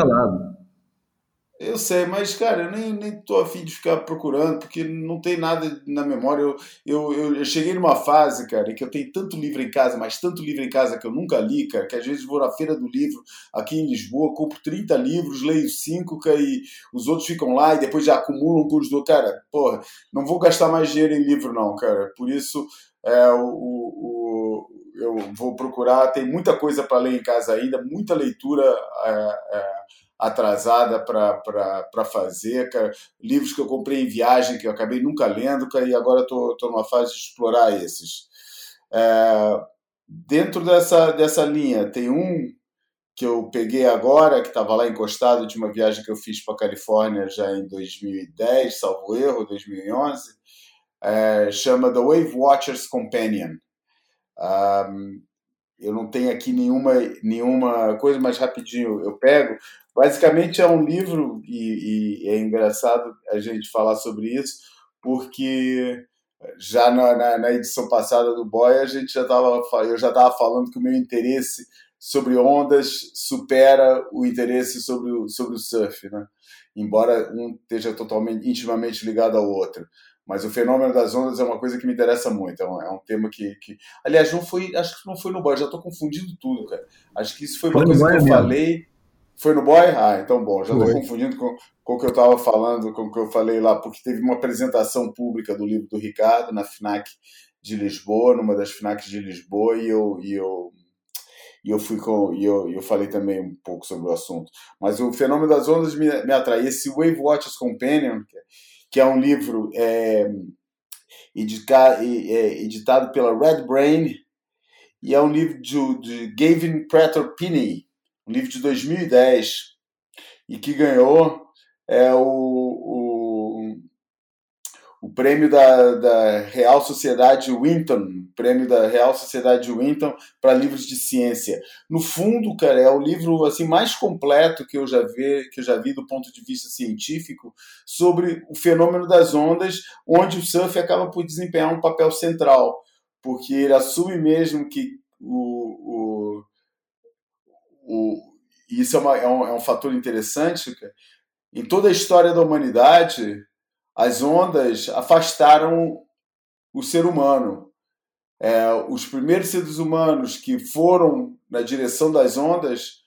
Eu sei, mas, cara, eu nem, nem afim de ficar procurando, porque não tem nada na memória. Eu, eu, eu, cheguei numa fase, cara, que eu tenho tanto livro em casa, mas tanto livro em casa que eu nunca li, cara, que às vezes vou na feira do livro aqui em Lisboa, compro 30 livros, leio 5, cara, e os outros ficam lá e depois já acumulam com os do. Cara, porra, não vou gastar mais dinheiro em livro, não, cara. Por isso, é, o, o, eu vou procurar. Tem muita coisa para ler em casa ainda, muita leitura. É, é, atrasada para fazer, cara. livros que eu comprei em viagem que eu acabei nunca lendo, cara, e agora estou numa fase de explorar esses. É, dentro dessa, dessa linha, tem um que eu peguei agora, que estava lá encostado de uma viagem que eu fiz para a Califórnia já em 2010, salvo erro, 2011, é, chama The Wave Watchers Companion. Um, eu não tenho aqui nenhuma, nenhuma coisa, mas rapidinho eu pego. Basicamente é um livro, e, e, é engraçado a gente falar sobre isso, porque já na, na, na edição passada do Boy a gente já tava, eu já estava falando que o meu interesse sobre ondas supera o interesse sobre o, sobre o surf, né? embora um esteja totalmente intimamente ligado ao outro. Mas o fenômeno das ondas é uma coisa que me interessa muito. É um, é um tema que, que, Aliás, não foi. Acho que não foi no boy, já estou confundindo tudo, cara. Acho que isso foi uma foi coisa que eu mesmo. falei. Foi no boy? Ah, então bom, já estou confundindo com, com o que eu estava falando, com o que eu falei lá, porque teve uma apresentação pública do livro do Ricardo na FNAC de Lisboa, numa das FNACs de Lisboa, e eu, e eu, e eu fui com. E eu, eu falei também um pouco sobre o assunto. Mas o fenômeno das ondas me, me atrai. Esse Wave Watchers Companion, que é um livro é, editado, é, editado pela Red Brain, e é um livro de, de Gavin Prater Pinney, um livro de 2010, e que ganhou é, o, o prêmio da, da Real Sociedade Winton, prêmio da Real Sociedade Winton para livros de ciência. No fundo, cara, é o livro assim mais completo que eu já vi, que eu já vi do ponto de vista científico sobre o fenômeno das ondas, onde o surf acaba por desempenhar um papel central, porque ele assume mesmo que o, o, o isso é, uma, é, um, é um fator interessante, cara. Em toda a história da humanidade, as ondas afastaram o ser humano é, os primeiros seres humanos que foram na direção das ondas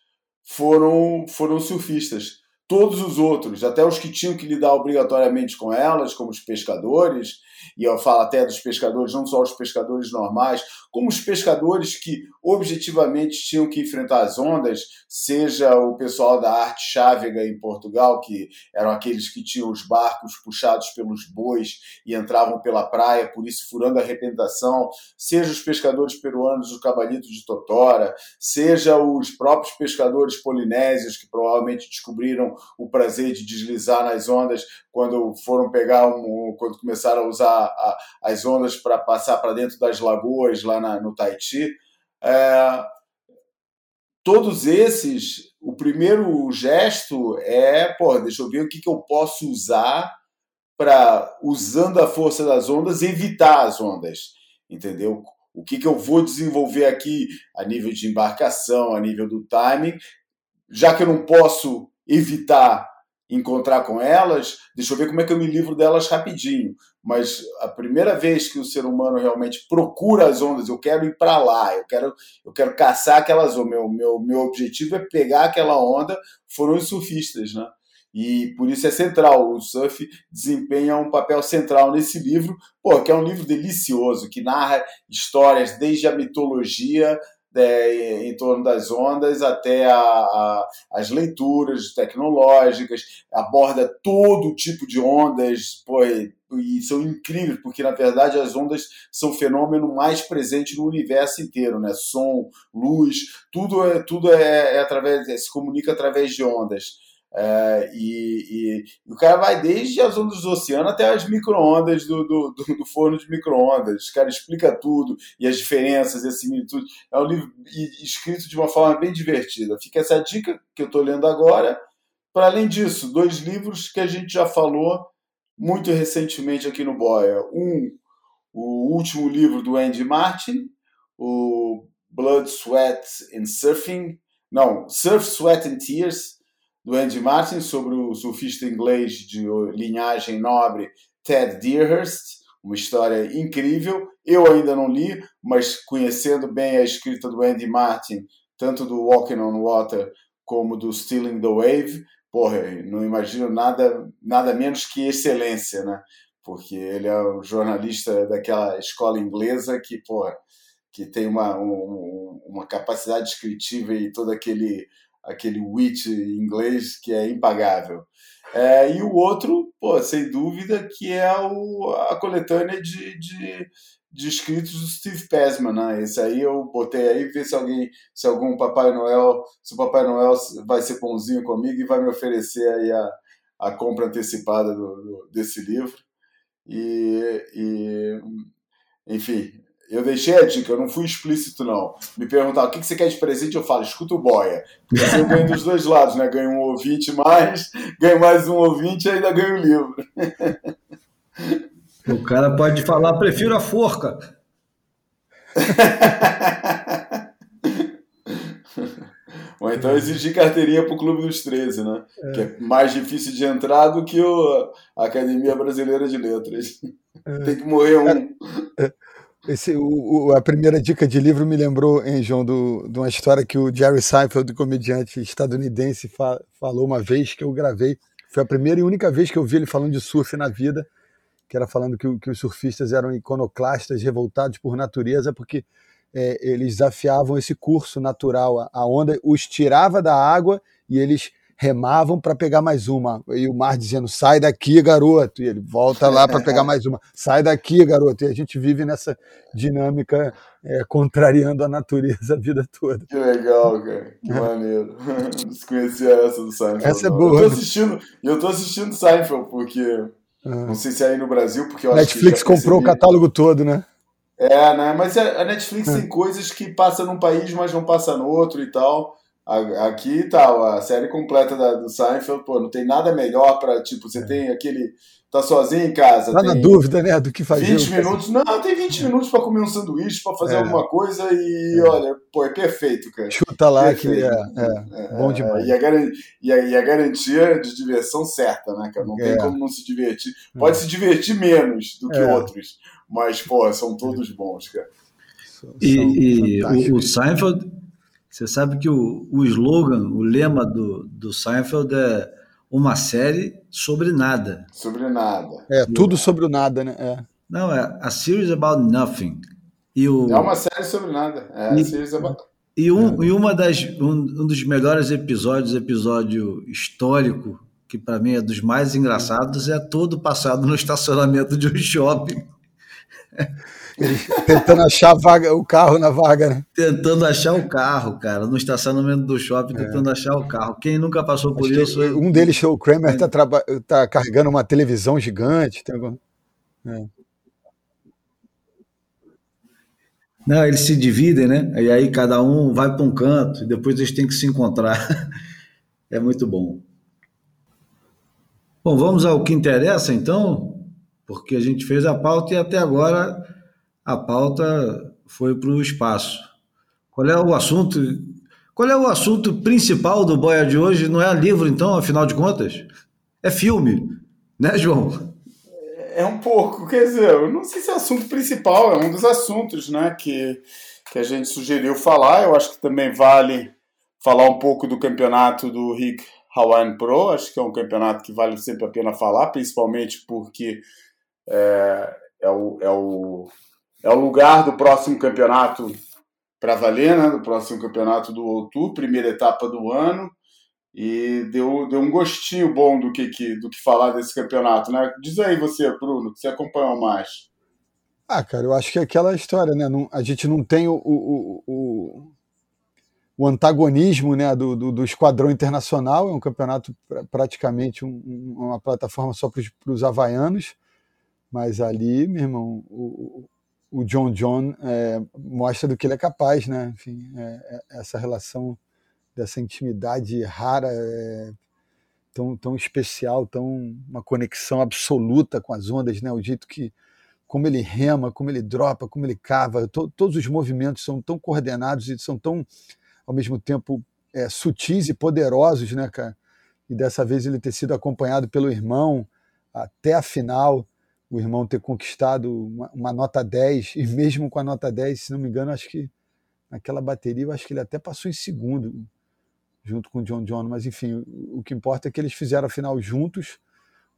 foram, foram surfistas. Todos os outros, até os que tinham que lidar obrigatoriamente com elas, como os pescadores, e eu falo até dos pescadores, não só os pescadores normais, como os pescadores que objetivamente tinham que enfrentar as ondas, seja o pessoal da arte chávega em Portugal, que eram aqueles que tinham os barcos puxados pelos bois e entravam pela praia, por isso furando a arrebentação, seja os pescadores peruanos do Cabalito de Totora, seja os próprios pescadores polinésios que provavelmente descobriram o prazer de deslizar nas ondas quando foram pegar um, quando começaram a usar a, as ondas para passar para dentro das lagoas lá na, no Tahiti. É, todos esses, o primeiro gesto é, pô, deixa eu ver o que, que eu posso usar para, usando a força das ondas, evitar as ondas, entendeu? O que, que eu vou desenvolver aqui a nível de embarcação, a nível do timing, já que eu não posso evitar encontrar com elas, deixa eu ver como é que eu me livro delas rapidinho. Mas a primeira vez que o ser humano realmente procura as ondas, eu quero ir para lá, eu quero, eu quero caçar aquelas ondas. Meu, meu, meu objetivo é pegar aquela onda, foram os surfistas, né? E por isso é central. O surf desempenha um papel central nesse livro, pô, que é um livro delicioso, que narra histórias desde a mitologia é, em torno das ondas até a, a, as leituras tecnológicas, aborda todo tipo de ondas, pô, e são incríveis, porque na verdade as ondas são o fenômeno mais presente no universo inteiro, né? Som, luz, tudo é tudo é, é através se comunica através de ondas. É, e, e, o cara vai desde as ondas do oceano até as micro-ondas do, do, do, do, forno de micro-ondas. O cara explica tudo e as diferenças e as similitudes. É um livro escrito de uma forma bem divertida. Fica essa dica que eu estou lendo agora. Para além disso, dois livros que a gente já falou muito recentemente aqui no Boia. Um, o último livro do Andy Martin, o Blood, Sweat and Surfing. Não, Surf, Sweat and Tears do Andy Martin sobre o surfista inglês de linhagem nobre Ted Dearhurst, uma história incrível. Eu ainda não li, mas conhecendo bem a escrita do Andy Martin, tanto do Walking on Water como do Stealing the Wave, porra, não imagino nada, nada menos que excelência, né? Porque ele é um jornalista daquela escola inglesa que, porra, que tem uma, um, uma capacidade descritiva e todo aquele aquele wit inglês que é impagável. É, e o outro, pô, sem dúvida, que é o, a coletânea de, de, de escritos do Steve Passman, né? Esse aí eu botei aí, ver se alguém, se algum Papai Noel, se o Papai Noel vai ser bonzinho comigo e vai me oferecer aí a, a compra antecipada do, do desse livro. E, e, enfim, eu deixei a dica, eu não fui explícito, não. Me perguntaram o que você quer de presente, eu falo, escuta o boia. Porque assim eu ganho dos dois lados, né? Ganho um ouvinte mais, ganho mais um ouvinte e ainda ganho o livro. O cara pode falar, prefiro a forca. Ou então exigir carteirinha para o Clube dos 13, né? É. Que é mais difícil de entrar do que o, a Academia Brasileira de Letras. É. Tem que morrer um. É. Esse, o, o, a primeira dica de livro me lembrou, hein, João, do, de uma história que o Jerry Seinfeld, comediante estadunidense, fa, falou uma vez que eu gravei. Foi a primeira e única vez que eu vi ele falando de surf na vida, que era falando que, que os surfistas eram iconoclastas, revoltados por natureza, porque é, eles desafiavam esse curso natural. A onda os tirava da água e eles remavam para pegar mais uma. E o mar dizendo: sai daqui, garoto. E ele volta lá para pegar mais uma. Sai daqui, garoto. E a gente vive nessa dinâmica é, contrariando a natureza a vida toda. Que legal, cara. Que maneiro. Desconhecia essa do Seinfeld. Essa é boa. Eu tô assistindo, eu tô assistindo Seinfeld, porque. Ah. Não sei se é aí no Brasil, porque eu Netflix comprou o catálogo todo, né? É, né? Mas a Netflix é. tem coisas que passa num país, mas não passa no outro e tal. Aqui tá, a série completa da, do Seinfeld, pô, não tem nada melhor para tipo, você é. tem aquele. Tá sozinho em casa. Tá na dúvida, né? Do que fazer. 20 minutos. Não, tem 20 minutos para comer um sanduíche, para fazer é. alguma coisa e é. olha, pô, é perfeito, cara. Chuta lá perfeito. que é, é, é bom demais. E a, e, a, e a garantia de diversão certa, né, cara? Não tem é. como não se divertir. Pode se divertir menos do que outros, mas, pô, são todos bons, cara. E, e o, o Seinfeld você sabe que o, o slogan, o lema do, do Seinfeld é uma série sobre nada. Sobre nada. É, tudo sobre o nada, né? É. Não, é a series about nothing. E o, é uma série sobre nada. É e, a series about... E, um, é. e uma das, um, um, dos melhores episódios, episódio histórico, que para mim é dos mais engraçados, é todo passado no estacionamento de um shopping. Tentando achar vaga, o carro na vaga, né? Tentando achar o carro, cara, no estacionamento do shopping, é. tentando achar o carro. Quem nunca passou por Acho isso? Um deles, o Kramer, tá, tá carregando uma televisão gigante. Tem algum... é. Não, eles se dividem, né? E aí cada um vai para um canto e depois eles têm que se encontrar. é muito bom. Bom, vamos ao que interessa então, porque a gente fez a pauta e até agora a pauta foi para o espaço. Qual é o assunto? Qual é o assunto principal do Boia de hoje? Não é livro, então, afinal de contas? É filme, né, João? É um pouco, quer dizer, eu não sei se é assunto principal, é um dos assuntos né, que, que a gente sugeriu falar. Eu acho que também vale falar um pouco do campeonato do Rick Hawaiian Pro. Acho que é um campeonato que vale sempre a pena falar, principalmente porque é, é, o, é o é o lugar do próximo campeonato para valer, né, do próximo campeonato do Outu, primeira etapa do ano, e deu, deu um gostinho bom do que, que, do que falar desse campeonato, né? Diz aí você, Bruno, que você acompanhou mais. Ah, cara, eu acho que é aquela história, né? Não, a gente não tem o, o, o, o antagonismo né, do, do, do, esquadrão internacional, é um campeonato praticamente um, uma plataforma só para os havaianos, mas ali, meu irmão, o, o John John é, mostra do que ele é capaz, né? Enfim, é, é, essa relação dessa intimidade rara, é, tão, tão especial, tão uma conexão absoluta com as ondas, né? O jeito que como ele rema, como ele dropa, como ele cava, to, todos os movimentos são tão coordenados e são tão, ao mesmo tempo, é, sutis e poderosos, né, cara? E dessa vez ele ter sido acompanhado pelo irmão até a final o irmão ter conquistado uma, uma, nota 10, e mesmo com a nota 10, se não me engano, acho que naquela bateria, eu acho que ele até passou em segundo, junto com o John John, mas enfim, o, o que importa é que eles fizeram a final juntos,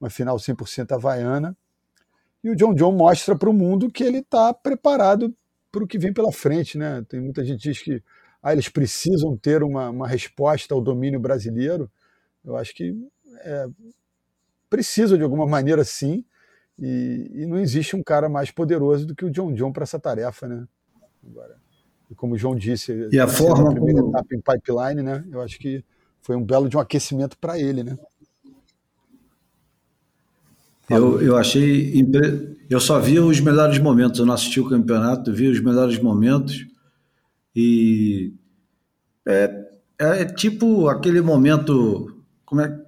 uma final 100% havaiana, e o John John mostra para o mundo que ele está preparado para o que vem pela frente, né? Tem muita gente que diz que ah, eles precisam ter uma, uma resposta ao domínio brasileiro. Eu acho que é, precisam de alguma maneira sim, e, e, não existe um cara mais poderoso do que o John John para essa tarefa, né? Agora, e como o João disse, e a forma a primeira como... etapa em pipeline, né? Eu acho que foi um belo de um aquecimento para ele, né? Eu, eu achei. Impre... Eu só vi os melhores momentos. Eu não assisti o campeonato, vi os melhores momentos. E. É, é tipo aquele momento. Como é,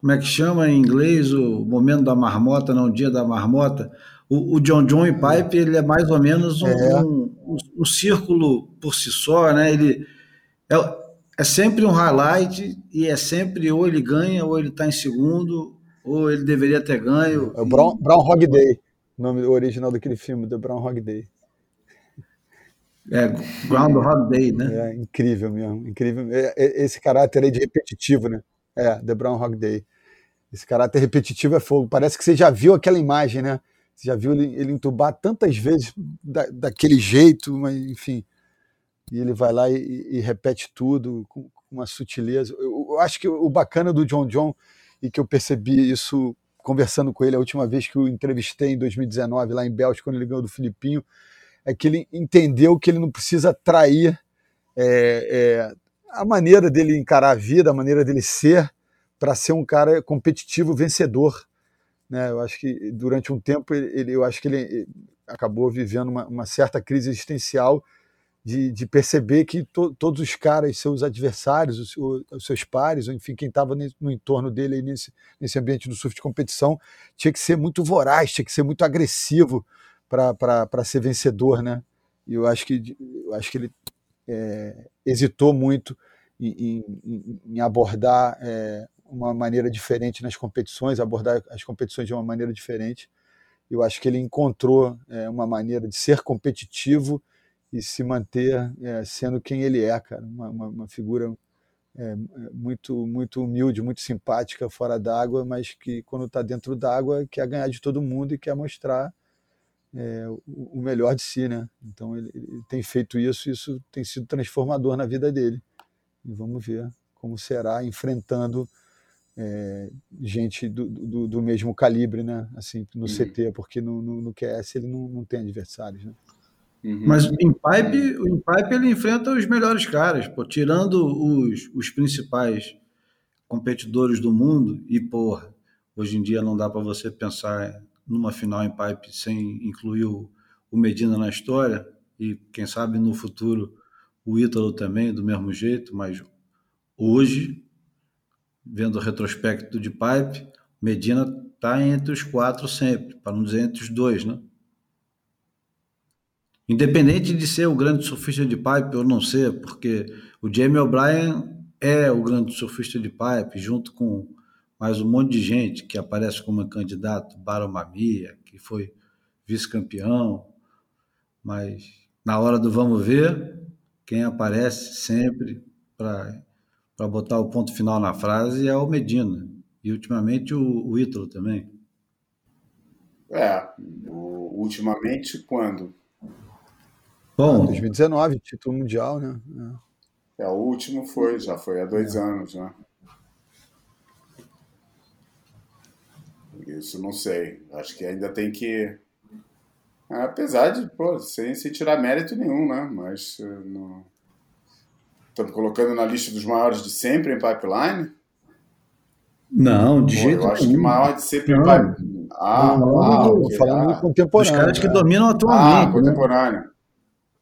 como é que chama em inglês o momento da marmota, não o dia da marmota. O, o John John e Pipe ele é mais ou menos um, é. um, um, um círculo por si só, né? Ele é, é sempre um highlight e é sempre ou ele ganha ou ele está em segundo ou ele deveria ter ganho. É o Brown, Brown Hog Day, o nome original daquele filme, do Brown Hog Day. É, Groundhog Day, né? É incrível mesmo, incrível. É, é, esse caráter aí de repetitivo, né? É, The Brown Hog Day. Esse caráter repetitivo é fogo. Parece que você já viu aquela imagem, né? Você já viu ele, ele entubar tantas vezes da, daquele jeito, mas enfim. E ele vai lá e, e repete tudo com, uma sutileza. Eu, eu, acho que o bacana do John John, e que eu percebi isso conversando com ele a última vez que eu entrevistei em 2019, lá em Bélgica, quando ele ganhou do Filipinho, é que ele entendeu que ele não precisa trair é, é, a maneira dele encarar a vida, a maneira dele ser, para ser um cara competitivo, vencedor. Né? Eu acho que durante um tempo ele, eu acho que ele acabou vivendo uma, uma certa crise existencial de, de perceber que to, todos os caras, seus adversários, os, os seus pares, enfim, quem estava no entorno dele nesse, nesse ambiente do surf de competição, tinha que ser muito voraz, tinha que ser muito agressivo para ser vencedor, né? E eu acho que, eu acho que ele é, hesitou muito em, em, em abordar é, uma maneira diferente nas competições, abordar as competições de uma maneira diferente. Eu acho que ele encontrou é, uma maneira de ser competitivo e se manter é, sendo quem ele é, cara, uma, uma, uma figura é, muito muito humilde, muito simpática fora d'água, mas que quando está dentro d'água quer ganhar de todo mundo e quer mostrar é, o melhor de si, né? Então ele, ele, tem feito isso, isso tem sido transformador na vida dele. E vamos ver como será enfrentando é, gente do, do, do, mesmo calibre, né? Assim, no uhum. CT, porque no, no, no, QS ele não, não tem adversários, né? Uhum. Mas em pipe, em pipe ele enfrenta os melhores caras, pô, tirando os, os principais competidores do mundo e porra, hoje em dia não dá para você pensar numa final em pipe sem incluir o, o Medina na história, e quem sabe no futuro o Ítalo também, do mesmo jeito, mas hoje, vendo o retrospecto de pipe, Medina está entre os quatro sempre, para não dizer entre os dois, né? Independente de ser o grande surfista de pipe ou não ser, porque o Jamie O'Brien é o grande surfista de pipe, junto com mais um monte de gente que aparece como candidato, Baromamia, que foi vice-campeão, mas na hora do vamos ver, quem aparece sempre para botar o ponto final na frase é o Medina, e ultimamente o, o Ítalo também. É, o, ultimamente quando? Bom, 2019, título mundial, né? É. é, o último foi, já foi há dois é. anos, né? Isso não sei. Acho que ainda tem que. Apesar de, pô, sem, sem tirar mérito nenhum, né? Mas eh, não... estamos colocando na lista dos maiores de sempre em pipeline. Não, de pô, jeito Eu acho nenhum. que maior de sempre não. em pipeline. Ah, não, ah, não, okay. falando ah, contemporâneo. Os caras que dominam atualmente. Ah, né? contemporâneo. Né?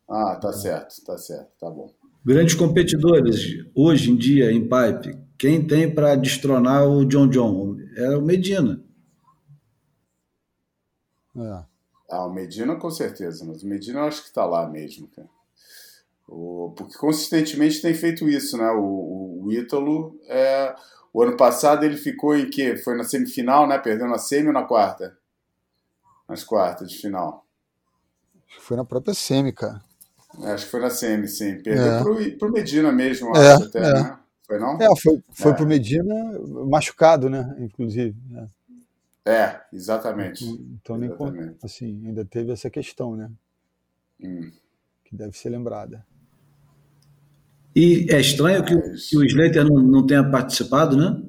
Ah, tá certo, tá certo, tá bom. Grandes competidores hoje em dia em pipe, quem tem para destronar o John John? É o Medina. É. Ah, o Medina com certeza, mas o Medina eu acho que está lá mesmo, cara. O, porque consistentemente tem feito isso, né? O, o, o Ítalo, é, o ano passado ele ficou em que? Foi na semifinal, né? Perdeu na semi ou na quarta? Nas quartas de final. Foi na própria semi, cara. É, acho que foi na semi, sim. Perdeu é. pro, pro Medina mesmo, é, acho, até, é. né? Foi não? É, foi, foi é. pro Medina machucado, né? Inclusive. É. É, exatamente. Então, exatamente. nem assim, ainda teve essa questão, né? Hum. Que deve ser lembrada. E é estranho que, que o Slater não, não tenha participado, né?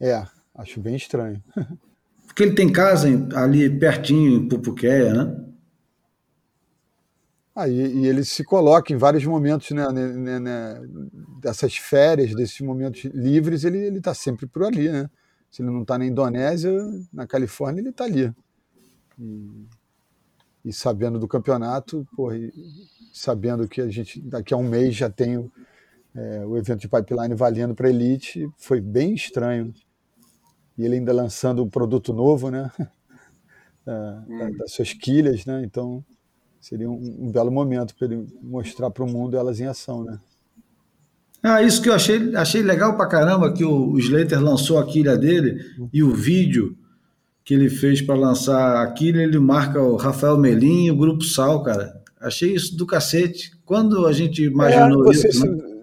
É, acho bem estranho. Porque ele tem casa ali pertinho, em Pupuqueia, né? Ah, e, e, ele se coloca em vários momentos, né, né, né, né dessas férias, desses momentos livres, ele está sempre por ali, né? Se ele não está na Indonésia, na Califórnia, ele está ali. E, e, sabendo do campeonato, porra, sabendo que a gente daqui a um mês já tem é, o evento de pipeline valendo para elite, foi bem estranho. E ele ainda lançando um produto novo, né? da, hum. das suas quilhas, né? Então seria um, um belo momento para ele mostrar para o mundo elas em ação, né? Ah, isso que eu achei, achei legal pra caramba, que o, o Slater lançou a quilha dele e o vídeo que ele fez para lançar a quilha, ele marca o Rafael Melim e o Grupo Sal, cara. Achei isso do cacete. Quando a gente imaginou é, isso... Né?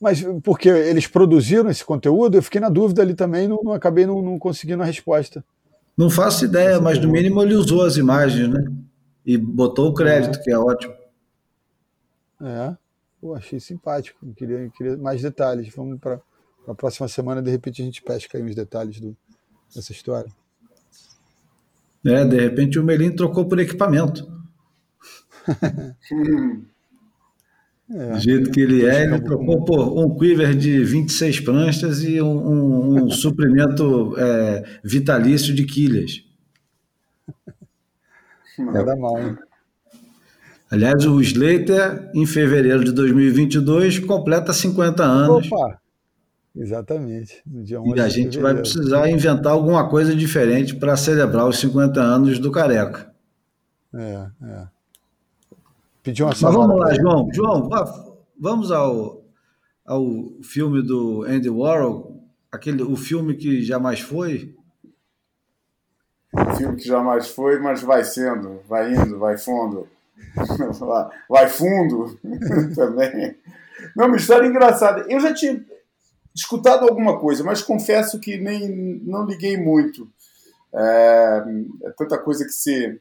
Mas porque eles produziram esse conteúdo, eu fiquei na dúvida ali também, não, não acabei não, não, conseguindo a resposta. Não faço ideia, mas no mínimo ele usou as imagens, né? E botou o crédito, é. que é ótimo. É. Pô, achei simpático. Queria, queria mais detalhes. Vamos para a próxima semana, de repente a gente pesca aí uns detalhes do, dessa história. É, de repente o Melim trocou por equipamento. é, do jeito que ele é, ele trocou por um quiver de 26 pranchas e um, um, um suprimento é, vitalício de quilhas. Nada mal, hein? Aliás, o Slater, em fevereiro de 2022, completa 50 anos. Opa! Exatamente. e a gente vai precisar inventar alguma coisa diferente para celebrar os 50 anos do Careca. É, é. Pediu uma Mas vamos lá, João. João, vamos ao, ao filme do Andy Warhol, aquele, o filme que jamais foi. O filme que jamais foi, mas vai sendo, vai indo, vai fundo. vai fundo também. Não, uma história engraçada. Eu já tinha escutado alguma coisa, mas confesso que nem não liguei muito. É, é tanta coisa que se,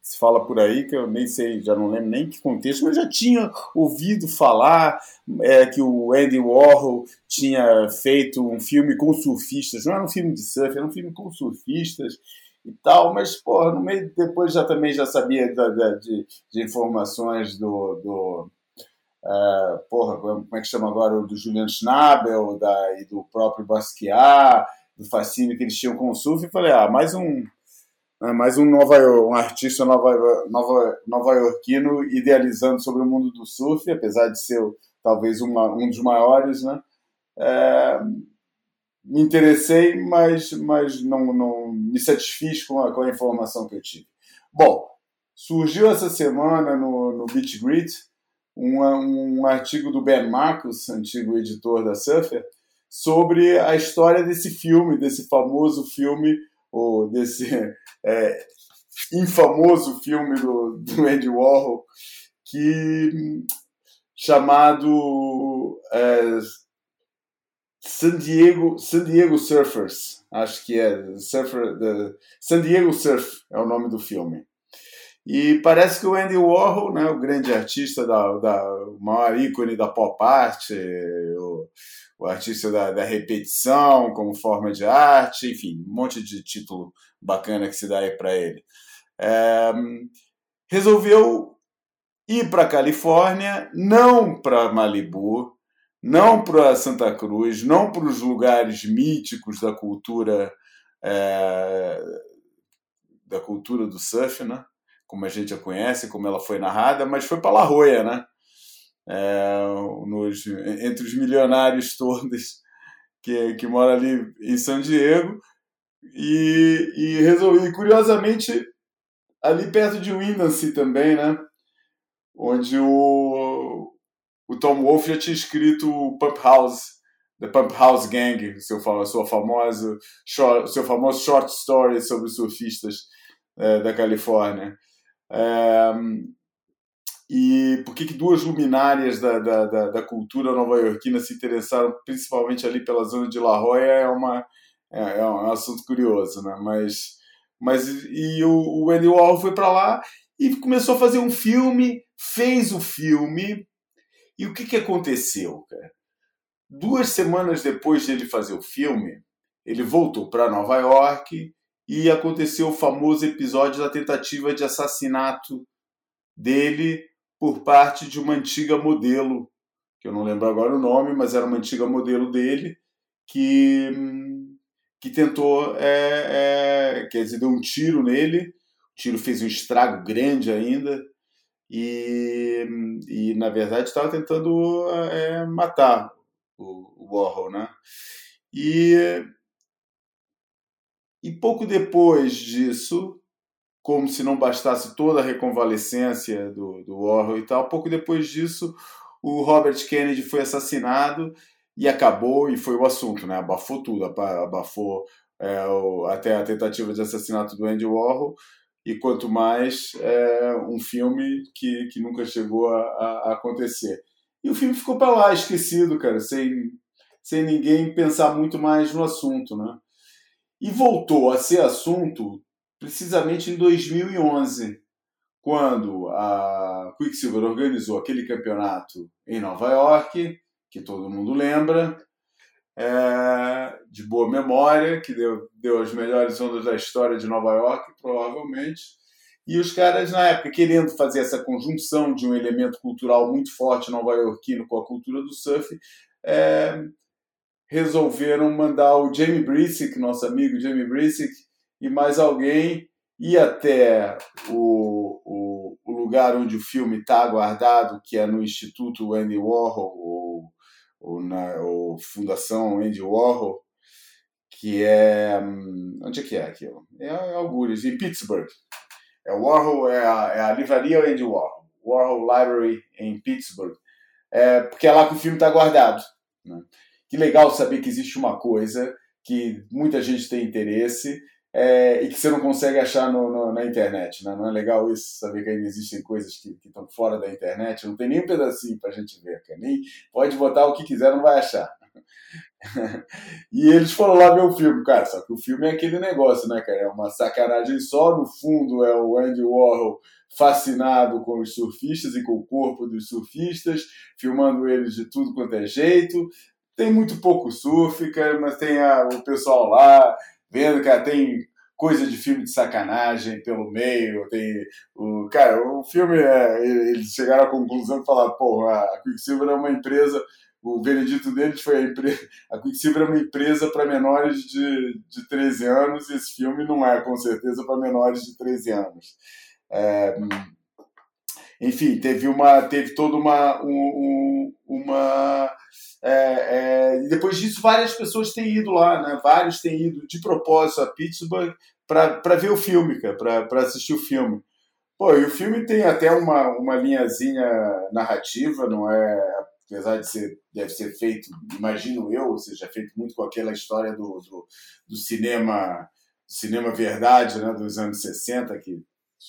se fala por aí que eu nem sei, já não lembro nem que contexto, mas já tinha ouvido falar é, que o Andy Warhol tinha feito um filme com surfistas. Não era um filme de surf, era um filme com surfistas e tal, mas porra, no meio depois já também já sabia da, da, de, de, informações do, do uh, porra, como é que chama agora, do Julian Schnabel da, e do próprio Basquiat, do fascínio que eles tinham com o surf, e falei, ah, mais um né, mais um, nova, um artista nova, nova, nova iorquino idealizando sobre o mundo do surf, apesar de ser talvez uma, um dos maiores, né? É, me interessei, mas, mas não, não me satisfiz com a, com a informação que eu tive. Bom, surgiu essa semana no, no Beat Grit um, um artigo do Ben Marcus, antigo editor da Surfer, sobre a história desse filme, desse famoso filme, ou desse é, infamoso filme do, do Andy Warhol, que chamado é, San Diego, San Diego Surfers, acho que é Surfer, the, San Diego Surf é o nome do filme. E parece que o Andy Warhol, né, o grande artista, da, da o maior ícone da pop art, o, o artista da, da, repetição como forma de arte, enfim, um monte de título bacana que se dá aí para ele. É, resolveu ir para a Califórnia, não para Malibu, não para Santa Cruz, não para os lugares míticos da cultura é, da cultura do surf, né? Como a gente a conhece, como ela foi narrada, mas foi para La Jolla, né? É, nos, entre os milionários todos que, que mora ali em São Diego e, e resolvi, curiosamente, ali perto de Windansea também, né? Onde o, o Tom Wolfe já tinha escrito o Pump House, The Pump House Gang, seu, sua famosa, short, seu famoso short story sobre surfistas é, da Califórnia. É, e por que, que duas luminárias da, da, da, da cultura nova-iorquina se interessaram principalmente ali pela zona de La Jolla é, uma, é, é um assunto curioso, né? Mas, mas e o, o Andy Warhol foi para lá e começou a fazer um filme, fez o filme, e o que, que aconteceu? Duas semanas depois de ele fazer o filme, ele voltou para Nova York e aconteceu o famoso episódio da tentativa de assassinato dele por parte de uma antiga modelo, que eu não lembro agora o nome, mas era uma antiga modelo dele, que, que tentou, é, é, quer dizer, deu um tiro nele, o tiro fez um estrago grande ainda, e, e na verdade estava tentando é, matar o, o Warhol, né? E e pouco depois disso, como se não bastasse toda a reconvalescência do, do Warhol e tal, pouco depois disso, o Robert Kennedy foi assassinado e acabou, e foi o assunto, né? abafou tudo, abafou é, o, até a tentativa de assassinato do Andy Warhol, e quanto mais é, um filme que, que nunca chegou a, a acontecer. E o filme ficou para lá, esquecido, cara, sem, sem ninguém pensar muito mais no assunto, né? E voltou a ser assunto precisamente em 2011, quando a Quicksilver organizou aquele campeonato em Nova York, que todo mundo lembra, é, de boa memória, que deu, deu as melhores ondas da história de Nova York, provavelmente. E os caras, na época, querendo fazer essa conjunção de um elemento cultural muito forte nova-iorquino com a cultura do surf, é, resolveram mandar o Jamie Brisick, nosso amigo Jamie Brisick, e mais alguém ir até o, o, o lugar onde o filme está guardado, que é no Instituto Andy Warhol, ou, ou na ou Fundação Andy Warhol, que é. Hum, onde é que é aquilo? É, é Algures, em Pittsburgh. É Warhol, é a, é a livraria Andy Warhol, Warhol Library em Pittsburgh. É, porque é lá que o filme está guardado. Né? Que legal saber que existe uma coisa que muita gente tem interesse é, e que você não consegue achar no, no, na internet. Né? Não é legal isso, saber que ainda existem coisas que, que estão fora da internet? Não tem nem um pedacinho para a gente ver. Cara. Nem, pode botar o que quiser, não vai achar. e eles foram lá ver o filme, cara. Só que o filme é aquele negócio, né, cara? É uma sacanagem só. No fundo, é o Andy Warhol fascinado com os surfistas e com o corpo dos surfistas, filmando eles de tudo quanto é jeito. Tem muito pouco surf, cara, mas tem a, o pessoal lá vendo, cara, tem coisa de filme de sacanagem pelo meio, tem o cara, o filme é, eles chegaram à conclusão de falar, pô, a Quicksilver é uma empresa, o veredito deles foi a, empresa, a Quicksilver é uma empresa para menores de, de 13 anos e esse filme não é com certeza para menores de 13 anos. É, enfim, teve uma, teve toda uma, um, uma é, é, depois disso, várias pessoas têm ido lá, né? Vários têm ido de propósito a Pittsburgh para ver o filme, para assistir o filme. Pô, e o filme tem até uma, uma linhazinha narrativa, não é? Apesar de ser, deve ser feito, imagino eu, ou seja, feito muito com aquela história do, do, do cinema cinema verdade, né, dos anos 60, que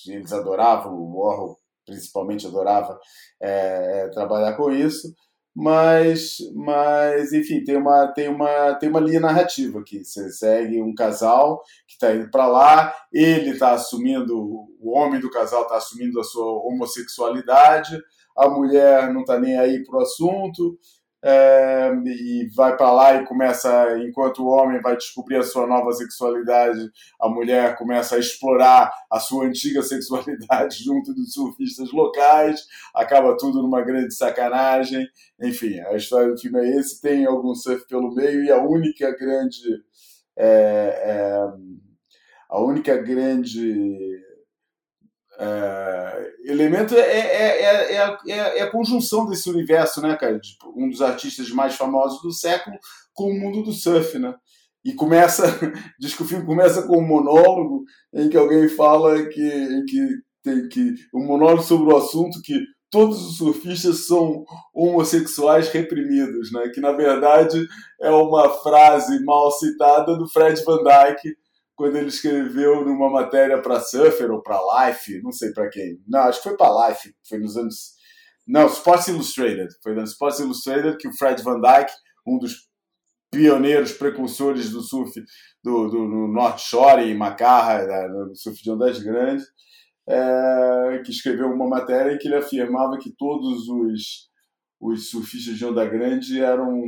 eles adoravam, o Warhol principalmente adorava é, trabalhar com isso mas, mas enfim, tem uma, tem, uma, tem uma linha narrativa aqui. Você segue um casal que está indo para lá, ele está assumindo, o homem do casal está assumindo a sua homossexualidade, a mulher não está nem aí para o assunto, é, e vai para lá e começa, enquanto o homem vai descobrir a sua nova sexualidade, a mulher começa a explorar a sua antiga sexualidade junto dos surfistas locais, acaba tudo numa grande sacanagem. Enfim, a história do filme é esse: tem algum surf pelo meio e a única grande. É, é, a única grande é, elemento é, é, é, a conjunção desse universo, né, cara? Tipo, um dos artistas mais famosos do século com o mundo do surf, né? E começa, diz que o filme começa com um monólogo em que alguém fala que, que tem que um monólogo sobre o assunto que todos os surfistas são homossexuais reprimidos, né? Que na verdade é uma frase mal citada do Fred Van Dyke quando ele escreveu numa matéria para Surfer ou para Life, não sei para quem. Não, acho que foi para Life, foi nos anos. Não, Sports Illustrated. Foi no Sports Illustrated que o Fred Van Dyke, um dos pioneiros, precursores do surf do, do, no North Shore e Macarra, no surf de ondas grandes, é, que escreveu uma matéria em que ele afirmava que todos os, os surfistas de onda grande eram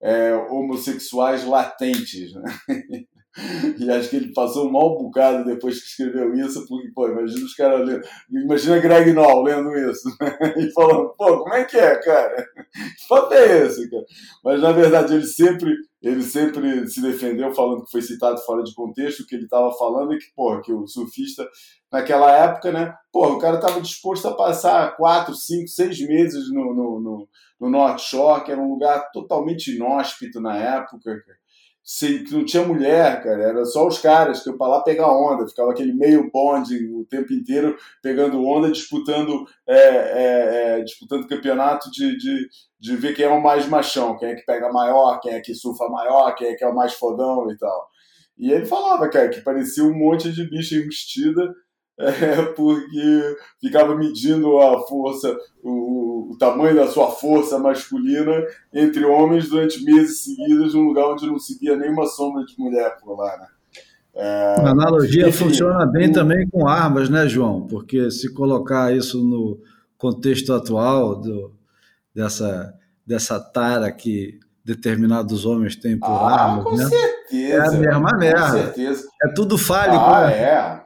é, homossexuais latentes. Né? E acho que ele passou um mau bocado depois que escreveu isso, porque, pô, imagina os caras lendo. Imagina Greg Noll lendo isso, né? E falando, pô, como é que é, cara? Que fato é esse, cara? Mas na verdade ele sempre, ele sempre se defendeu falando que foi citado fora de contexto, o que ele estava falando é que, pô, que o surfista, naquela época, né, pô, o cara estava disposto a passar quatro, cinco, seis meses no, no, no, no North Shore, que era um lugar totalmente inóspito na época, cara se, que não tinha mulher, cara, era só os caras que iam para lá pegar onda, ficava aquele meio bonde o tempo inteiro pegando onda, disputando é, é, é, disputando campeonato de, de, de ver quem é o mais machão, quem é que pega maior, quem é que surfa maior, quem é que é o mais fodão e tal. E ele falava, cara, que parecia um monte de bicha enrustida é, porque ficava medindo a força, o, o, tamanho da sua força masculina entre homens durante meses seguidos, num lugar onde não se via nenhuma sombra de mulher por lá, né? É, a analogia enfim, funciona bem o... também com armas, né, João? Porque se colocar isso no contexto atual do, dessa, dessa tara que determinados homens têm por ah, armas, com né? certeza. É a mesma merda. É tudo fálico. Ah, né? é.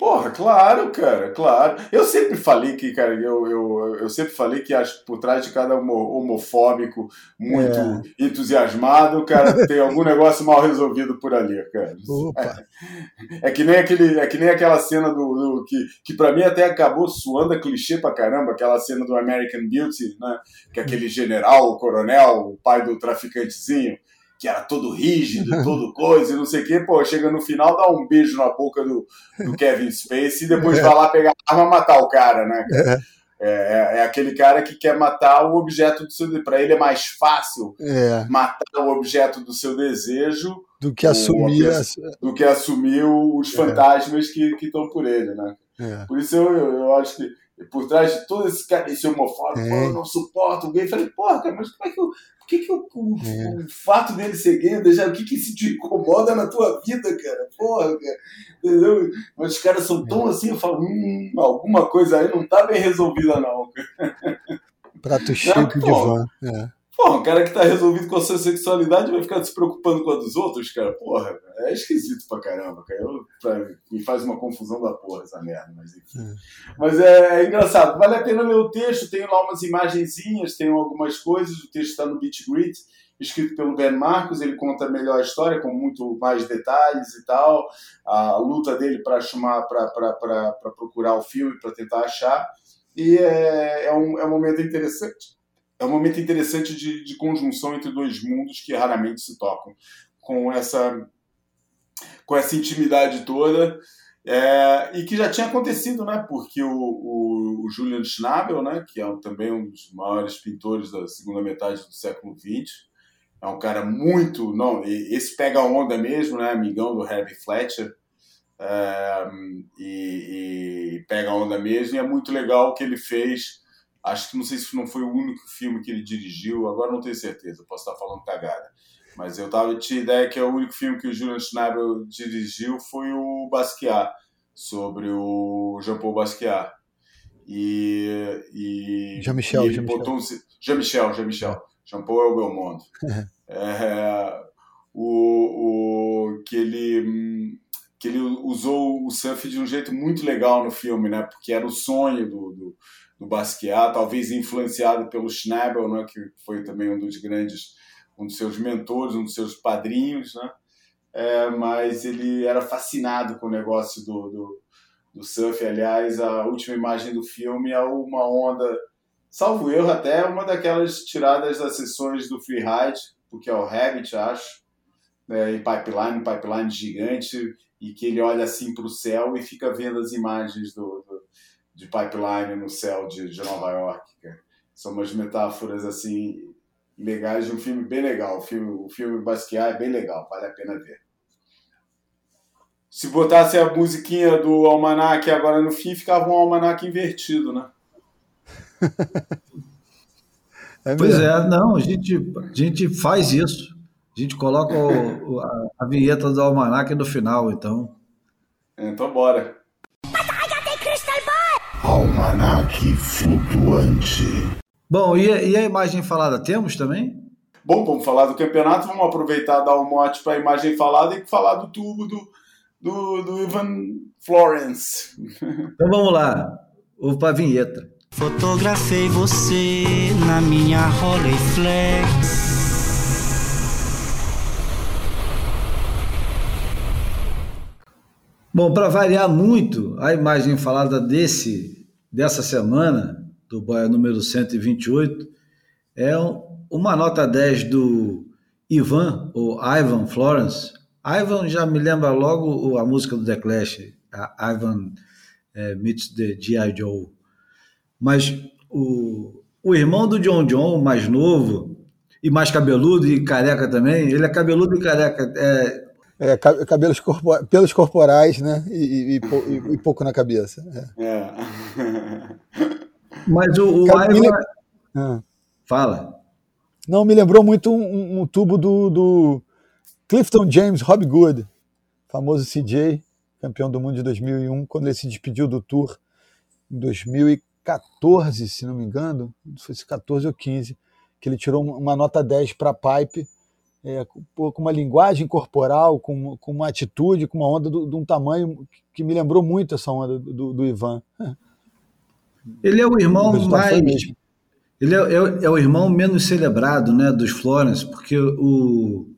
Porra, claro, cara, claro. Eu sempre falei que, cara, eu, eu, eu sempre falei que acho por trás de cada homofóbico muito é. entusiasmado, cara, tem algum negócio mal resolvido por ali, cara. É, é que nem aquele, é que nem aquela cena do, do que, que para mim até acabou suando a clichê pra caramba, aquela cena do American Beauty, né? Que é aquele general, o coronel, o pai do traficantezinho, que era todo rígido, todo coisa, e não sei o quê, pô, chega no final, dá um beijo na boca do, do Kevin Space e depois é. vai lá pegar a arma e matar o cara, né? É. é. É, é, aquele cara que quer matar o objeto do seu Para ele é mais fácil é. matar o objeto do seu desejo do que assumir, do que assumir os é. fantasmas que estão por ele, né? É. Por isso eu, eu acho que por trás de todo esse cara, esse homofóbico, é. eu não suporto o gay. Falei, porra, cara, mas como é que eu. Por que, que o, o, é. o fato dele ser gay, deixar, o que, que se te incomoda na tua vida, cara? Porra, cara. Entendeu? Mas os caras são tão é. assim, eu falo, hum, alguma coisa aí não tá bem resolvida, não. Prato cheio de van. É. Porra, um cara que tá resolvido com a sua sexualidade vai ficar se preocupando com a dos outros, cara. Porra, é esquisito pra caramba, cara. Eu, pra, me faz uma confusão da porra essa merda, mas enfim. É. Mas é, é, engraçado. Vale a pena ler o texto, tem lá umas imagenzinhas, tem algumas coisas. O texto está no Beach Grid, escrito pelo Ben Marcos. Ele conta melhor a história, com muito mais detalhes e tal. A luta dele para chamar, para procurar o filme, para tentar achar. E é, é, um, é um momento interessante é um momento interessante de, de conjunção entre dois mundos que raramente se tocam. Com essa, com essa intimidade toda. É, e que já tinha acontecido, né? Porque o, o, o Julian Schnabel, né? Que é também um dos maiores pintores da segunda metade do século XX, é um cara muito, não, esse pega onda mesmo, né? Amigão do Herbie Fletcher, é, e, e, pega onda mesmo. E é muito legal o que ele fez Acho que não sei se não foi o único filme que ele dirigiu, agora não tenho certeza, posso estar falando cagada. Mas eu tava, tinha ideia que é o único filme que o Julian Schnabel dirigiu foi o Basquiat, sobre o Jean-Paul Basquiat. E, e Jean-Michel, Jean-Michel. Jean-Michel, Jean-Michel. Jean-Paul é o Belmondo. é, o, o, que ele que ele usou o surf de um jeito muito legal no filme, né? Porque era o sonho do, do, do Basquiat, talvez influenciado pelo Schnabel, né? Que foi também um dos grandes, um dos seus mentores, um dos seus padrinhos, né? É, mas ele era fascinado com o negócio do, do, do surf. Aliás, a última imagem do filme é uma onda, salvo erro, até uma daquelas tiradas das sessões do Freeride, porque é o Rabbit, acho, né, em pipeline, pipeline gigante e que ele olha assim para o céu e fica vendo as imagens do, do de pipeline no céu de, de Nova York. Cara. São umas metáforas assim legais de um filme bem legal. O filme, o filme Basquiat é bem legal, vale a pena ver. Se botasse a musiquinha do almanac agora no fim, ficava um almanac invertido, né? é pois é, não, a gente, a gente faz isso. A gente coloca o, a, a, vinheta do almanac no final, então. Então bora. Almanac flutuante. Bom, e a, e a imagem falada temos também? Bom, vamos falar do campeonato, vamos aproveitar dar um mote para a imagem falada e falar do tubo do, do, do Ivan Florence. Então vamos lá, o para a vinheta. Fotografei você na minha Rolleiflex. Bom, para variar muito, a imagem falada desse dessa semana, do Boia número 128, é uma nota 10 do Ivan, ou Ivan Florence. Ivan já me lembra logo a música do The Clash, a Ivan é, meets the G.I. Joe. Mas o, o irmão do John John, mais novo, e mais cabeludo e careca também, ele é cabeludo e careca. É, é, cabelos corpor... pelos corporais, né? E, e, e, e pouco na cabeça. É. é. Mas o, o Ivan... ah. Fala. Não, me lembrou muito um, um tubo do, do, Clifton James Hobgood, famoso CJ, campeão do mundo de 2001, quando ele se despediu do Tour em 2014, se não me engano, não sei se 14 ou 15, que ele tirou uma nota 10 para Pipe é, com uma linguagem corporal, com, com uma atitude, com uma onda de um tamanho que me lembrou muito essa onda do, do Ivan. Ele é o irmão mais. Ele é, é, é, o irmão menos celebrado né, dos Florence, porque o,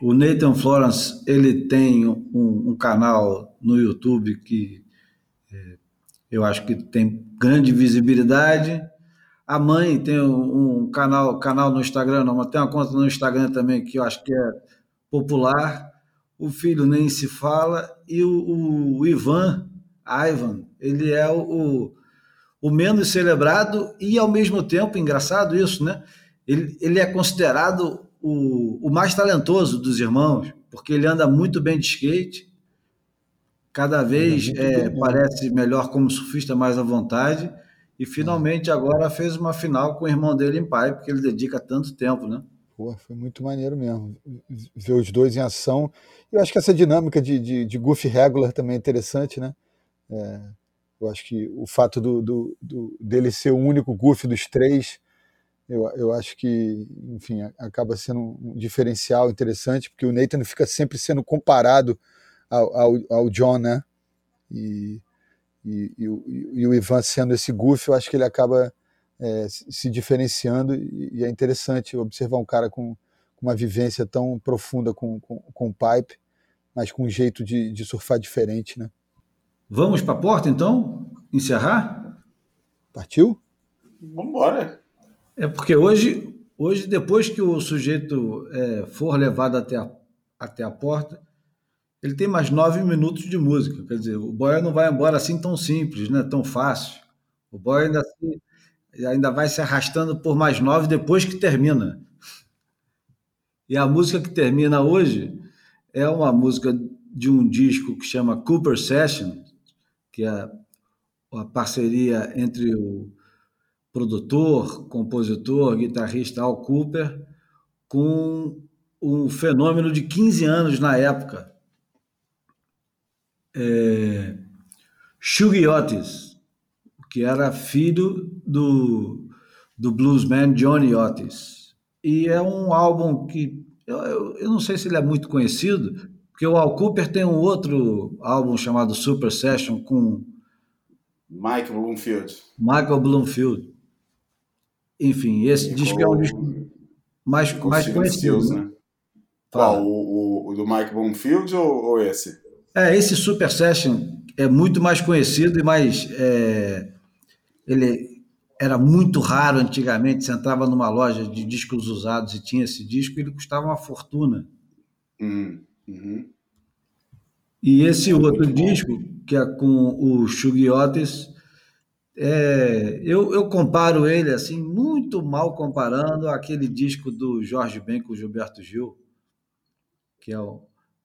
o Nathan Florence ele tem um, um canal no YouTube que é, eu acho que tem grande visibilidade a mãe tem um, canal, canal no Instagram, não, mas tem uma conta no Instagram também que eu acho que é popular. O filho nem se fala. E o, o Ivan, Ivan, ele é o, o menos celebrado e, ao mesmo tempo, engraçado isso, né? Ele, ele é considerado o, o mais talentoso dos irmãos, porque ele anda muito bem de skate, cada vez é, parece melhor como surfista, mais à vontade e finalmente agora fez uma final com o irmão dele em pai, porque ele dedica tanto tempo, né? Pô, foi muito maneiro mesmo. Ver os dois em ação. Eu acho que essa dinâmica de, de, de goofy regular também é interessante, né? É, eu acho que o fato do, do, do, dele ser o único goofy dos três, eu, eu acho que, enfim, acaba sendo um diferencial interessante, porque o Nathan fica sempre sendo comparado ao, ao, ao John, né? E e, e, e, o Ivan sendo esse goof, eu acho que ele acaba é, se diferenciando e, é interessante observar um cara com, uma vivência tão profunda com, com, com pipe, mas com um jeito de, de surfar diferente, né? Vamos para a porta, então? Encerrar? Partiu? Vamos embora. É porque hoje, hoje depois que o sujeito é, for levado até a, até a porta, ele tem mais nove minutos de música. Quer dizer, o boy não vai embora assim tão simples, né? tão fácil. O boy ainda, se, ainda vai se arrastando por mais nove depois que termina. E a música que termina hoje é uma música de um disco que chama Cooper Session, que é a parceria entre o, produtor, compositor, guitarrista Al Cooper, com um fenômeno de 15 anos na época. É, Shuggy Otis, que era filho do, do bluesman Johnny Otis. E é um álbum que eu, eu, não sei se ele é muito conhecido, porque o Al Cooper tem um outro álbum chamado Super Session com Mike Bloomfield. Michael Bloomfield. Enfim, esse e disco é um disco mais, mais conhecido. Seals, né? Qual? O, o, o, do Mike Bloomfield ou, ou, esse? É, esse Super Session é muito mais conhecido e mais. É, ele era muito raro antigamente. Você entrava numa loja de discos usados e tinha esse disco, ele custava uma fortuna. Uhum. Uhum. E esse outro disco, que é com o Shuggy Otis, é, eu, eu, comparo ele assim muito mal comparando aquele disco do Jorge Ben com o Gilberto Gil, que é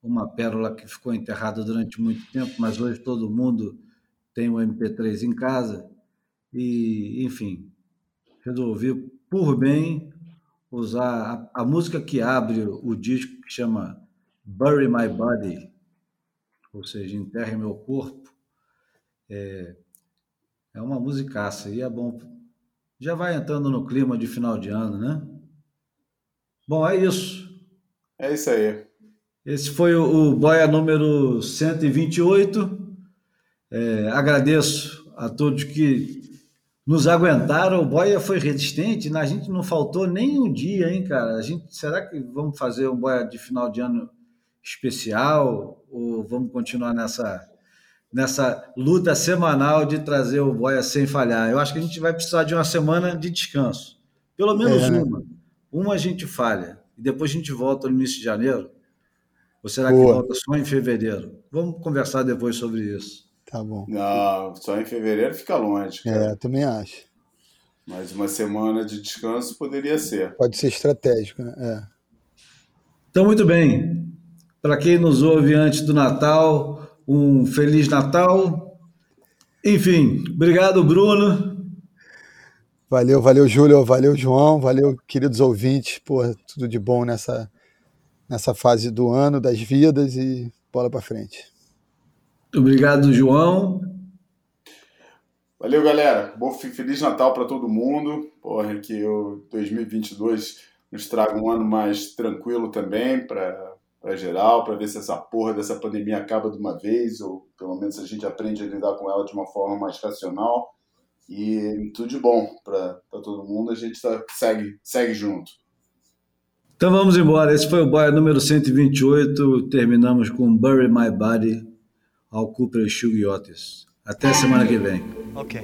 uma pérola que ficou enterrada durante muito tempo, mas hoje todo mundo tem um MP3 em casa. E, enfim, resolvi por bem usar a, a música que abre o disco, que chama Bury My Body, ou seja, Enterre Meu Corpo. É, é uma musicaça e é bom. Já vai entrando no clima de final de ano, né? Bom, é isso. É isso aí. Esse foi o, o Boia número 128. É, agradeço a todos que nos aguentaram. O Boia foi resistente, né? a gente não faltou nem um dia, hein, cara? A gente, será que vamos fazer um Boia de final de ano especial ou vamos continuar nessa nessa luta semanal de trazer o Boia sem falhar. Eu acho que a gente vai precisar de uma semana de descanso. Pelo menos é. uma. Uma a gente falha. E depois a gente volta no início de janeiro. Ou será Boa. que volta só em fevereiro? Vamos conversar depois sobre isso. Tá bom. Não, só em fevereiro fica longe. Cara. É, também acho. Mas uma semana de descanso poderia ser. Pode ser estratégico, né? É. Então, muito bem. Para quem nos ouve antes do Natal, um Feliz Natal. Enfim, obrigado, Bruno. Valeu, valeu, Júlio, valeu, João, valeu, queridos ouvintes, por tudo de bom nessa, nessa fase do ano, das vidas e bola para frente. Obrigado, João. Valeu, galera. Bom Feliz Natal para todo mundo. Porra, que o 2022 nos traga um ano mais tranquilo também para para geral, para ver se essa porra dessa pandemia acaba de uma vez, ou pelo menos a gente aprende a lidar com ela de uma forma mais racional. E tudo de bom para todo mundo, a gente tá, segue, segue junto. Então vamos embora. Esse foi o Boia número 128. Terminamos com Bury My Body ao Cooper Otis. Até semana que vem. Ok.